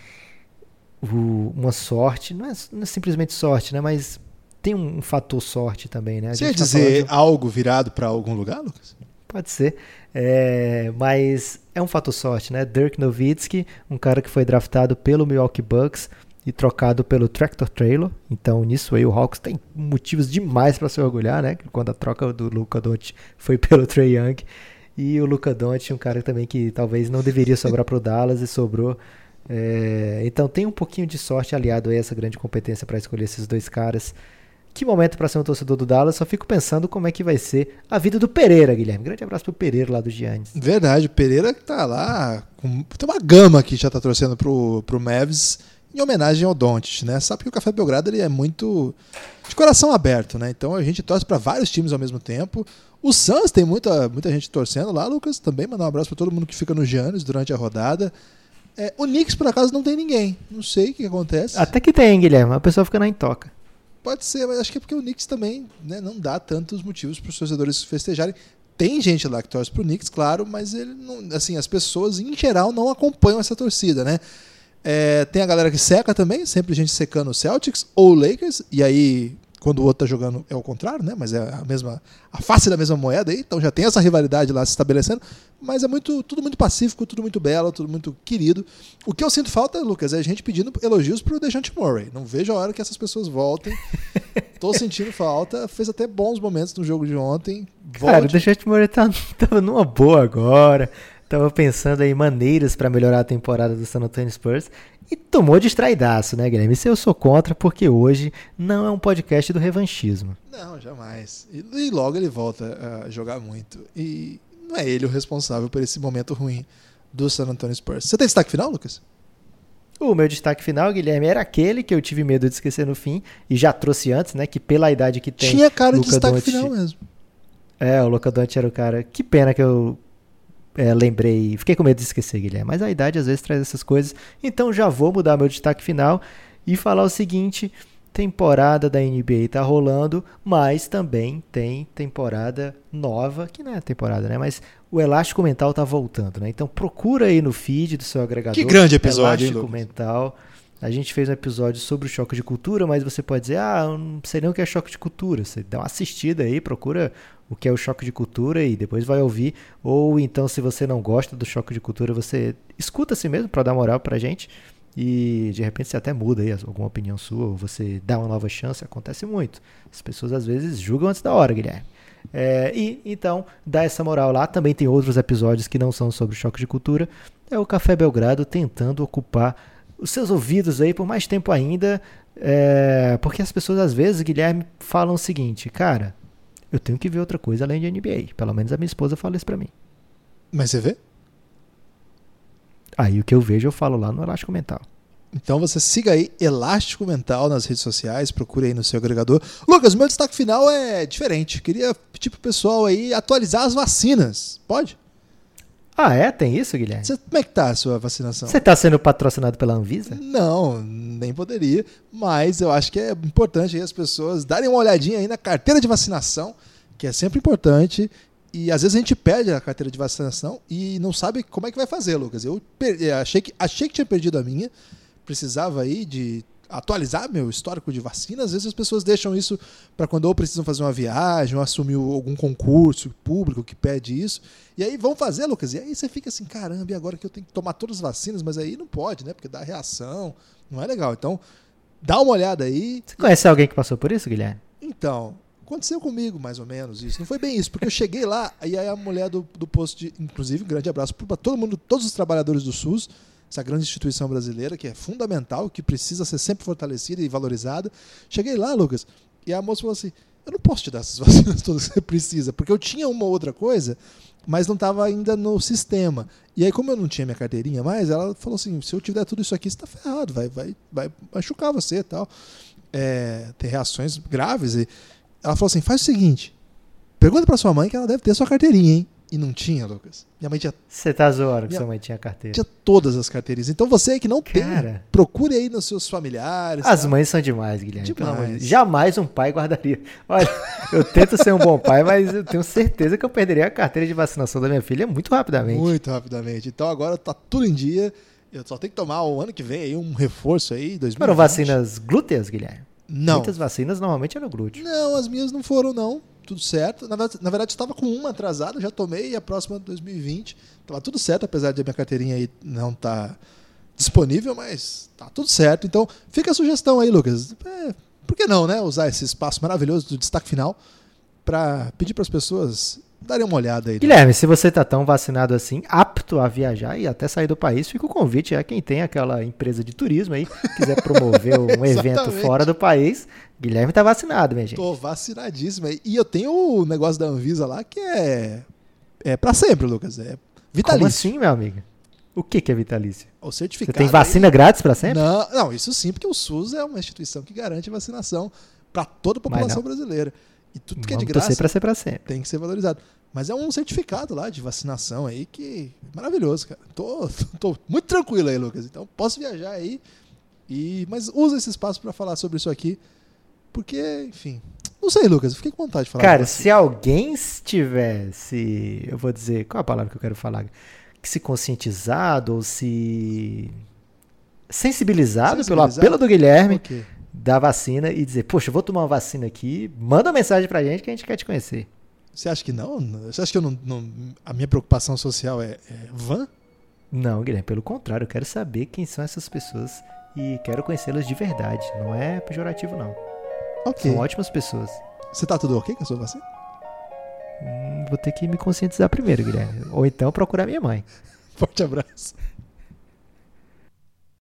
Speaker 3: o, uma sorte, não é, não é, simplesmente sorte, né? Mas tem um, um fator sorte também, né? A
Speaker 2: Você ia tá dizer de... algo virado para algum lugar, Lucas?
Speaker 3: Pode ser. É, mas é um fator sorte, né? Dirk Nowitzki, um cara que foi draftado pelo Milwaukee Bucks e trocado pelo Tractor Trailer. Então, nisso aí, o Hawks tem motivos demais para se orgulhar, né? Quando a troca do Luca Doncic foi pelo Trey Young. E o Luca Doncic, um cara também que talvez não deveria sobrar para o Dallas e sobrou. É, então, tem um pouquinho de sorte aliado a essa grande competência para escolher esses dois caras. Que momento para ser um torcedor do Dallas. Só fico pensando como é que vai ser a vida do Pereira, Guilherme. Grande abraço pro Pereira lá do Giannis.
Speaker 2: Verdade, o Pereira que tá lá. Com... Tem uma gama que já tá torcendo pro, pro Mavs em homenagem ao Doncic, né? Sabe que o Café Belgrado ele é muito de coração aberto, né? Então a gente torce para vários times ao mesmo tempo. O Suns tem muita, muita gente torcendo lá, Lucas. Também mandar um abraço para todo mundo que fica no Giannis durante a rodada. É, o Knicks, por acaso, não tem ninguém. Não sei o que acontece.
Speaker 3: Até que tem, Guilherme. A pessoa fica na intoca.
Speaker 2: Pode ser, mas acho que é porque o Knicks também né, não dá tantos motivos para os torcedores festejarem. Tem gente lá que torce pro Knicks, claro, mas ele não, assim, as pessoas em geral não acompanham essa torcida, né? É, tem a galera que seca também, sempre gente secando o Celtics ou o Lakers, e aí quando o outro tá jogando é o contrário, né? Mas é a mesma a face da mesma moeda aí, então já tem essa rivalidade lá se estabelecendo, mas é muito tudo muito pacífico, tudo muito belo, tudo muito querido. O que eu sinto falta, Lucas, é a gente pedindo elogios pro Dejante Murray. Não vejo a hora que essas pessoas voltem. Tô sentindo falta, fez até bons momentos no jogo de ontem.
Speaker 3: Volte. Cara, o Dejante Murray tá, tava numa boa agora. Tava pensando aí maneiras para melhorar a temporada do San Antonio Spurs e tomou distraidaço, né, Guilherme? Isso eu sou contra, porque hoje não é um podcast do revanchismo.
Speaker 2: Não, jamais. E, e, logo ele volta a jogar muito. E não é ele o responsável por esse momento ruim do San Antonio Spurs. Você tem destaque final, Lucas?
Speaker 3: O meu destaque final, Guilherme, era aquele que eu tive medo de esquecer no fim e já trouxe antes, né? Que pela idade que tem.
Speaker 2: Tinha cara de destaque Donte... final mesmo.
Speaker 3: É, o Luca Doncic era o cara. Que pena que eu é, lembrei, fiquei com medo de esquecer, Guilherme, mas a idade às vezes traz essas coisas. Então já vou mudar meu destaque final e falar o seguinte: temporada da NBA tá rolando, mas também tem temporada nova, que não é temporada, né? Mas o Elástico Mental tá voltando, né? Então procura aí no feed do seu agregador.
Speaker 2: Que grande episódio,
Speaker 3: Elástico hein, Mental. A gente fez um episódio sobre o choque de cultura, mas você pode dizer, ah, não sei nem o que é choque de cultura. Você dá uma assistida aí, procura o que é o choque de cultura e depois vai ouvir. Ou então, se você não gosta do choque de cultura, você escuta assim mesmo para dar moral pra gente. E de repente você até muda aí alguma opinião sua, ou você dá uma nova chance, acontece muito. As pessoas às vezes julgam antes da hora, Guilherme. É, e então, dá essa moral lá. Também tem outros episódios que não são sobre choque de cultura. É o Café Belgrado tentando ocupar os seus ouvidos aí por mais tempo ainda. É, porque as pessoas às vezes, Guilherme, falam o seguinte, cara, eu tenho que ver outra coisa além de NBA. Pelo menos a minha esposa fala isso pra mim.
Speaker 2: Mas você vê?
Speaker 3: Aí o que eu vejo eu falo lá no Elástico Mental.
Speaker 2: Então você siga aí Elástico Mental nas redes sociais, procure aí no seu agregador. Lucas, meu destaque final é diferente. Queria pedir pro pessoal aí atualizar as vacinas. Pode?
Speaker 3: Ah, é? Tem isso, Guilherme?
Speaker 2: Cê, como é que tá a sua vacinação?
Speaker 3: Você tá sendo patrocinado pela Anvisa?
Speaker 2: Não, nem poderia. Mas eu acho que é importante as pessoas darem uma olhadinha aí na carteira de vacinação, que é sempre importante. E às vezes a gente pede a carteira de vacinação e não sabe como é que vai fazer, Lucas. Eu achei que, achei que tinha perdido a minha. Precisava aí de atualizar meu histórico de vacina. Às vezes as pessoas deixam isso para quando ou precisam fazer uma viagem, ou assumir algum concurso público que pede isso. E aí vão fazer, Lucas. E aí você fica assim, caramba, e agora que eu tenho que tomar todas as vacinas, mas aí não pode, né? Porque dá reação, não é legal. Então, dá uma olhada aí.
Speaker 3: Você conhece alguém que passou por isso, Guilherme?
Speaker 2: Então, aconteceu comigo mais ou menos isso. Não foi bem isso, porque eu cheguei lá e aí a mulher do, do posto de. Inclusive, um grande abraço para todo mundo, todos os trabalhadores do SUS essa grande instituição brasileira que é fundamental, que precisa ser sempre fortalecida e valorizada. Cheguei lá, Lucas, e a moça falou assim: Eu não posso te dar essas vacinas todas que você precisa, porque eu tinha uma outra coisa, mas não estava ainda no sistema. E aí, como eu não tinha minha carteirinha mais, ela falou assim: Se eu tiver tudo isso aqui, você está ferrado, vai, vai, vai machucar você e tal. É, ter reações graves. E ela falou assim: Faz o seguinte Pergunta pra sua mãe que ela deve ter sua carteirinha, hein? E não tinha, Lucas. Minha mãe tinha,
Speaker 3: Você tá zoando que sua mãe tinha carteira.
Speaker 2: tinha todas as carteirinhas. Então você que não tem,
Speaker 3: Cara.
Speaker 2: procure aí nos seus familiares.
Speaker 3: As
Speaker 2: tá?
Speaker 3: mães são demais, Guilherme.
Speaker 2: Demais.
Speaker 3: Deus. Jamais um pai guardaria. Olha, eu tento ser um bom pai, mas eu tenho certeza que eu perderia a carteira de vacinação da minha filha muito rapidamente.
Speaker 2: Muito rapidamente. Então agora tá tudo em dia. Eu só tenho que tomar o ano que vem aí um reforço aí, 2020.
Speaker 3: Foram vacinas glúteas, Guilherme?
Speaker 2: Não.
Speaker 3: Muitas vacinas normalmente eram glúteo.
Speaker 2: Não, as minhas não foram, não. Tudo certo. Na verdade, na verdade estava com uma atrasada, já tomei, e a próxima 2020. Tava tudo certo, apesar de a minha carteirinha aí não estar disponível, mas tá tudo certo. Então, fica a sugestão aí, Lucas. É, por que não, né? Usar esse espaço maravilhoso do destaque final para pedir para as pessoas darem uma olhada aí. né?
Speaker 3: Guilherme, se você tá tão vacinado assim, apto a viajar e até sair do país, fica o convite a quem tem aquela empresa de turismo aí, quiser promover um evento fora do país. Guilherme tá vacinado, minha gente.
Speaker 2: Tô vacinadíssimo aí. E eu tenho o negócio da Anvisa lá que é. É pra sempre, Lucas. É vitalício.
Speaker 3: Como assim, meu amigo? O que que é vitalício?
Speaker 2: O
Speaker 3: Você
Speaker 2: certificado.
Speaker 3: tem
Speaker 2: aí-
Speaker 3: vacina grátis pra sempre?
Speaker 2: Não, não, isso sim, porque o SUS é uma instituição que garante vacinação para toda a população brasileira. E tudo que é de
Speaker 3: Vamos
Speaker 2: graça
Speaker 3: pra ser pra sempre.
Speaker 2: tem que ser valorizado. Mas é um certificado lá de vacinação aí que é maravilhoso, cara. Tô, tô muito tranquilo aí, Lucas. Então posso viajar aí. E, mas usa esse espaço para falar sobre isso aqui. Porque, enfim. Não sei, Lucas. eu Fiquei com vontade de falar.
Speaker 3: Cara, se alguém tivesse, eu vou dizer, qual é a palavra que eu quero falar? Que se conscientizado ou se sensibilizado, pelo
Speaker 2: Sensibilizado?
Speaker 3: apelo do Guilherme da vacina e dizer, poxa, eu vou tomar uma vacina aqui, manda uma mensagem pra gente que a gente quer te conhecer.
Speaker 2: Você acha que não? Você acha que eu não, não- a minha preocupação social é, é vã?
Speaker 3: Não, Guilherme, pelo contrário, eu quero saber quem são essas pessoas e quero conhecê-las de verdade. Não é pejorativo, não.
Speaker 2: Ok.
Speaker 3: São ótimas pessoas.
Speaker 2: Você tá tudo ok com a sua vacina?
Speaker 3: Hum, vou ter que me conscientizar primeiro, Guilherme. Ou então procurar minha mãe.
Speaker 2: Forte abraço.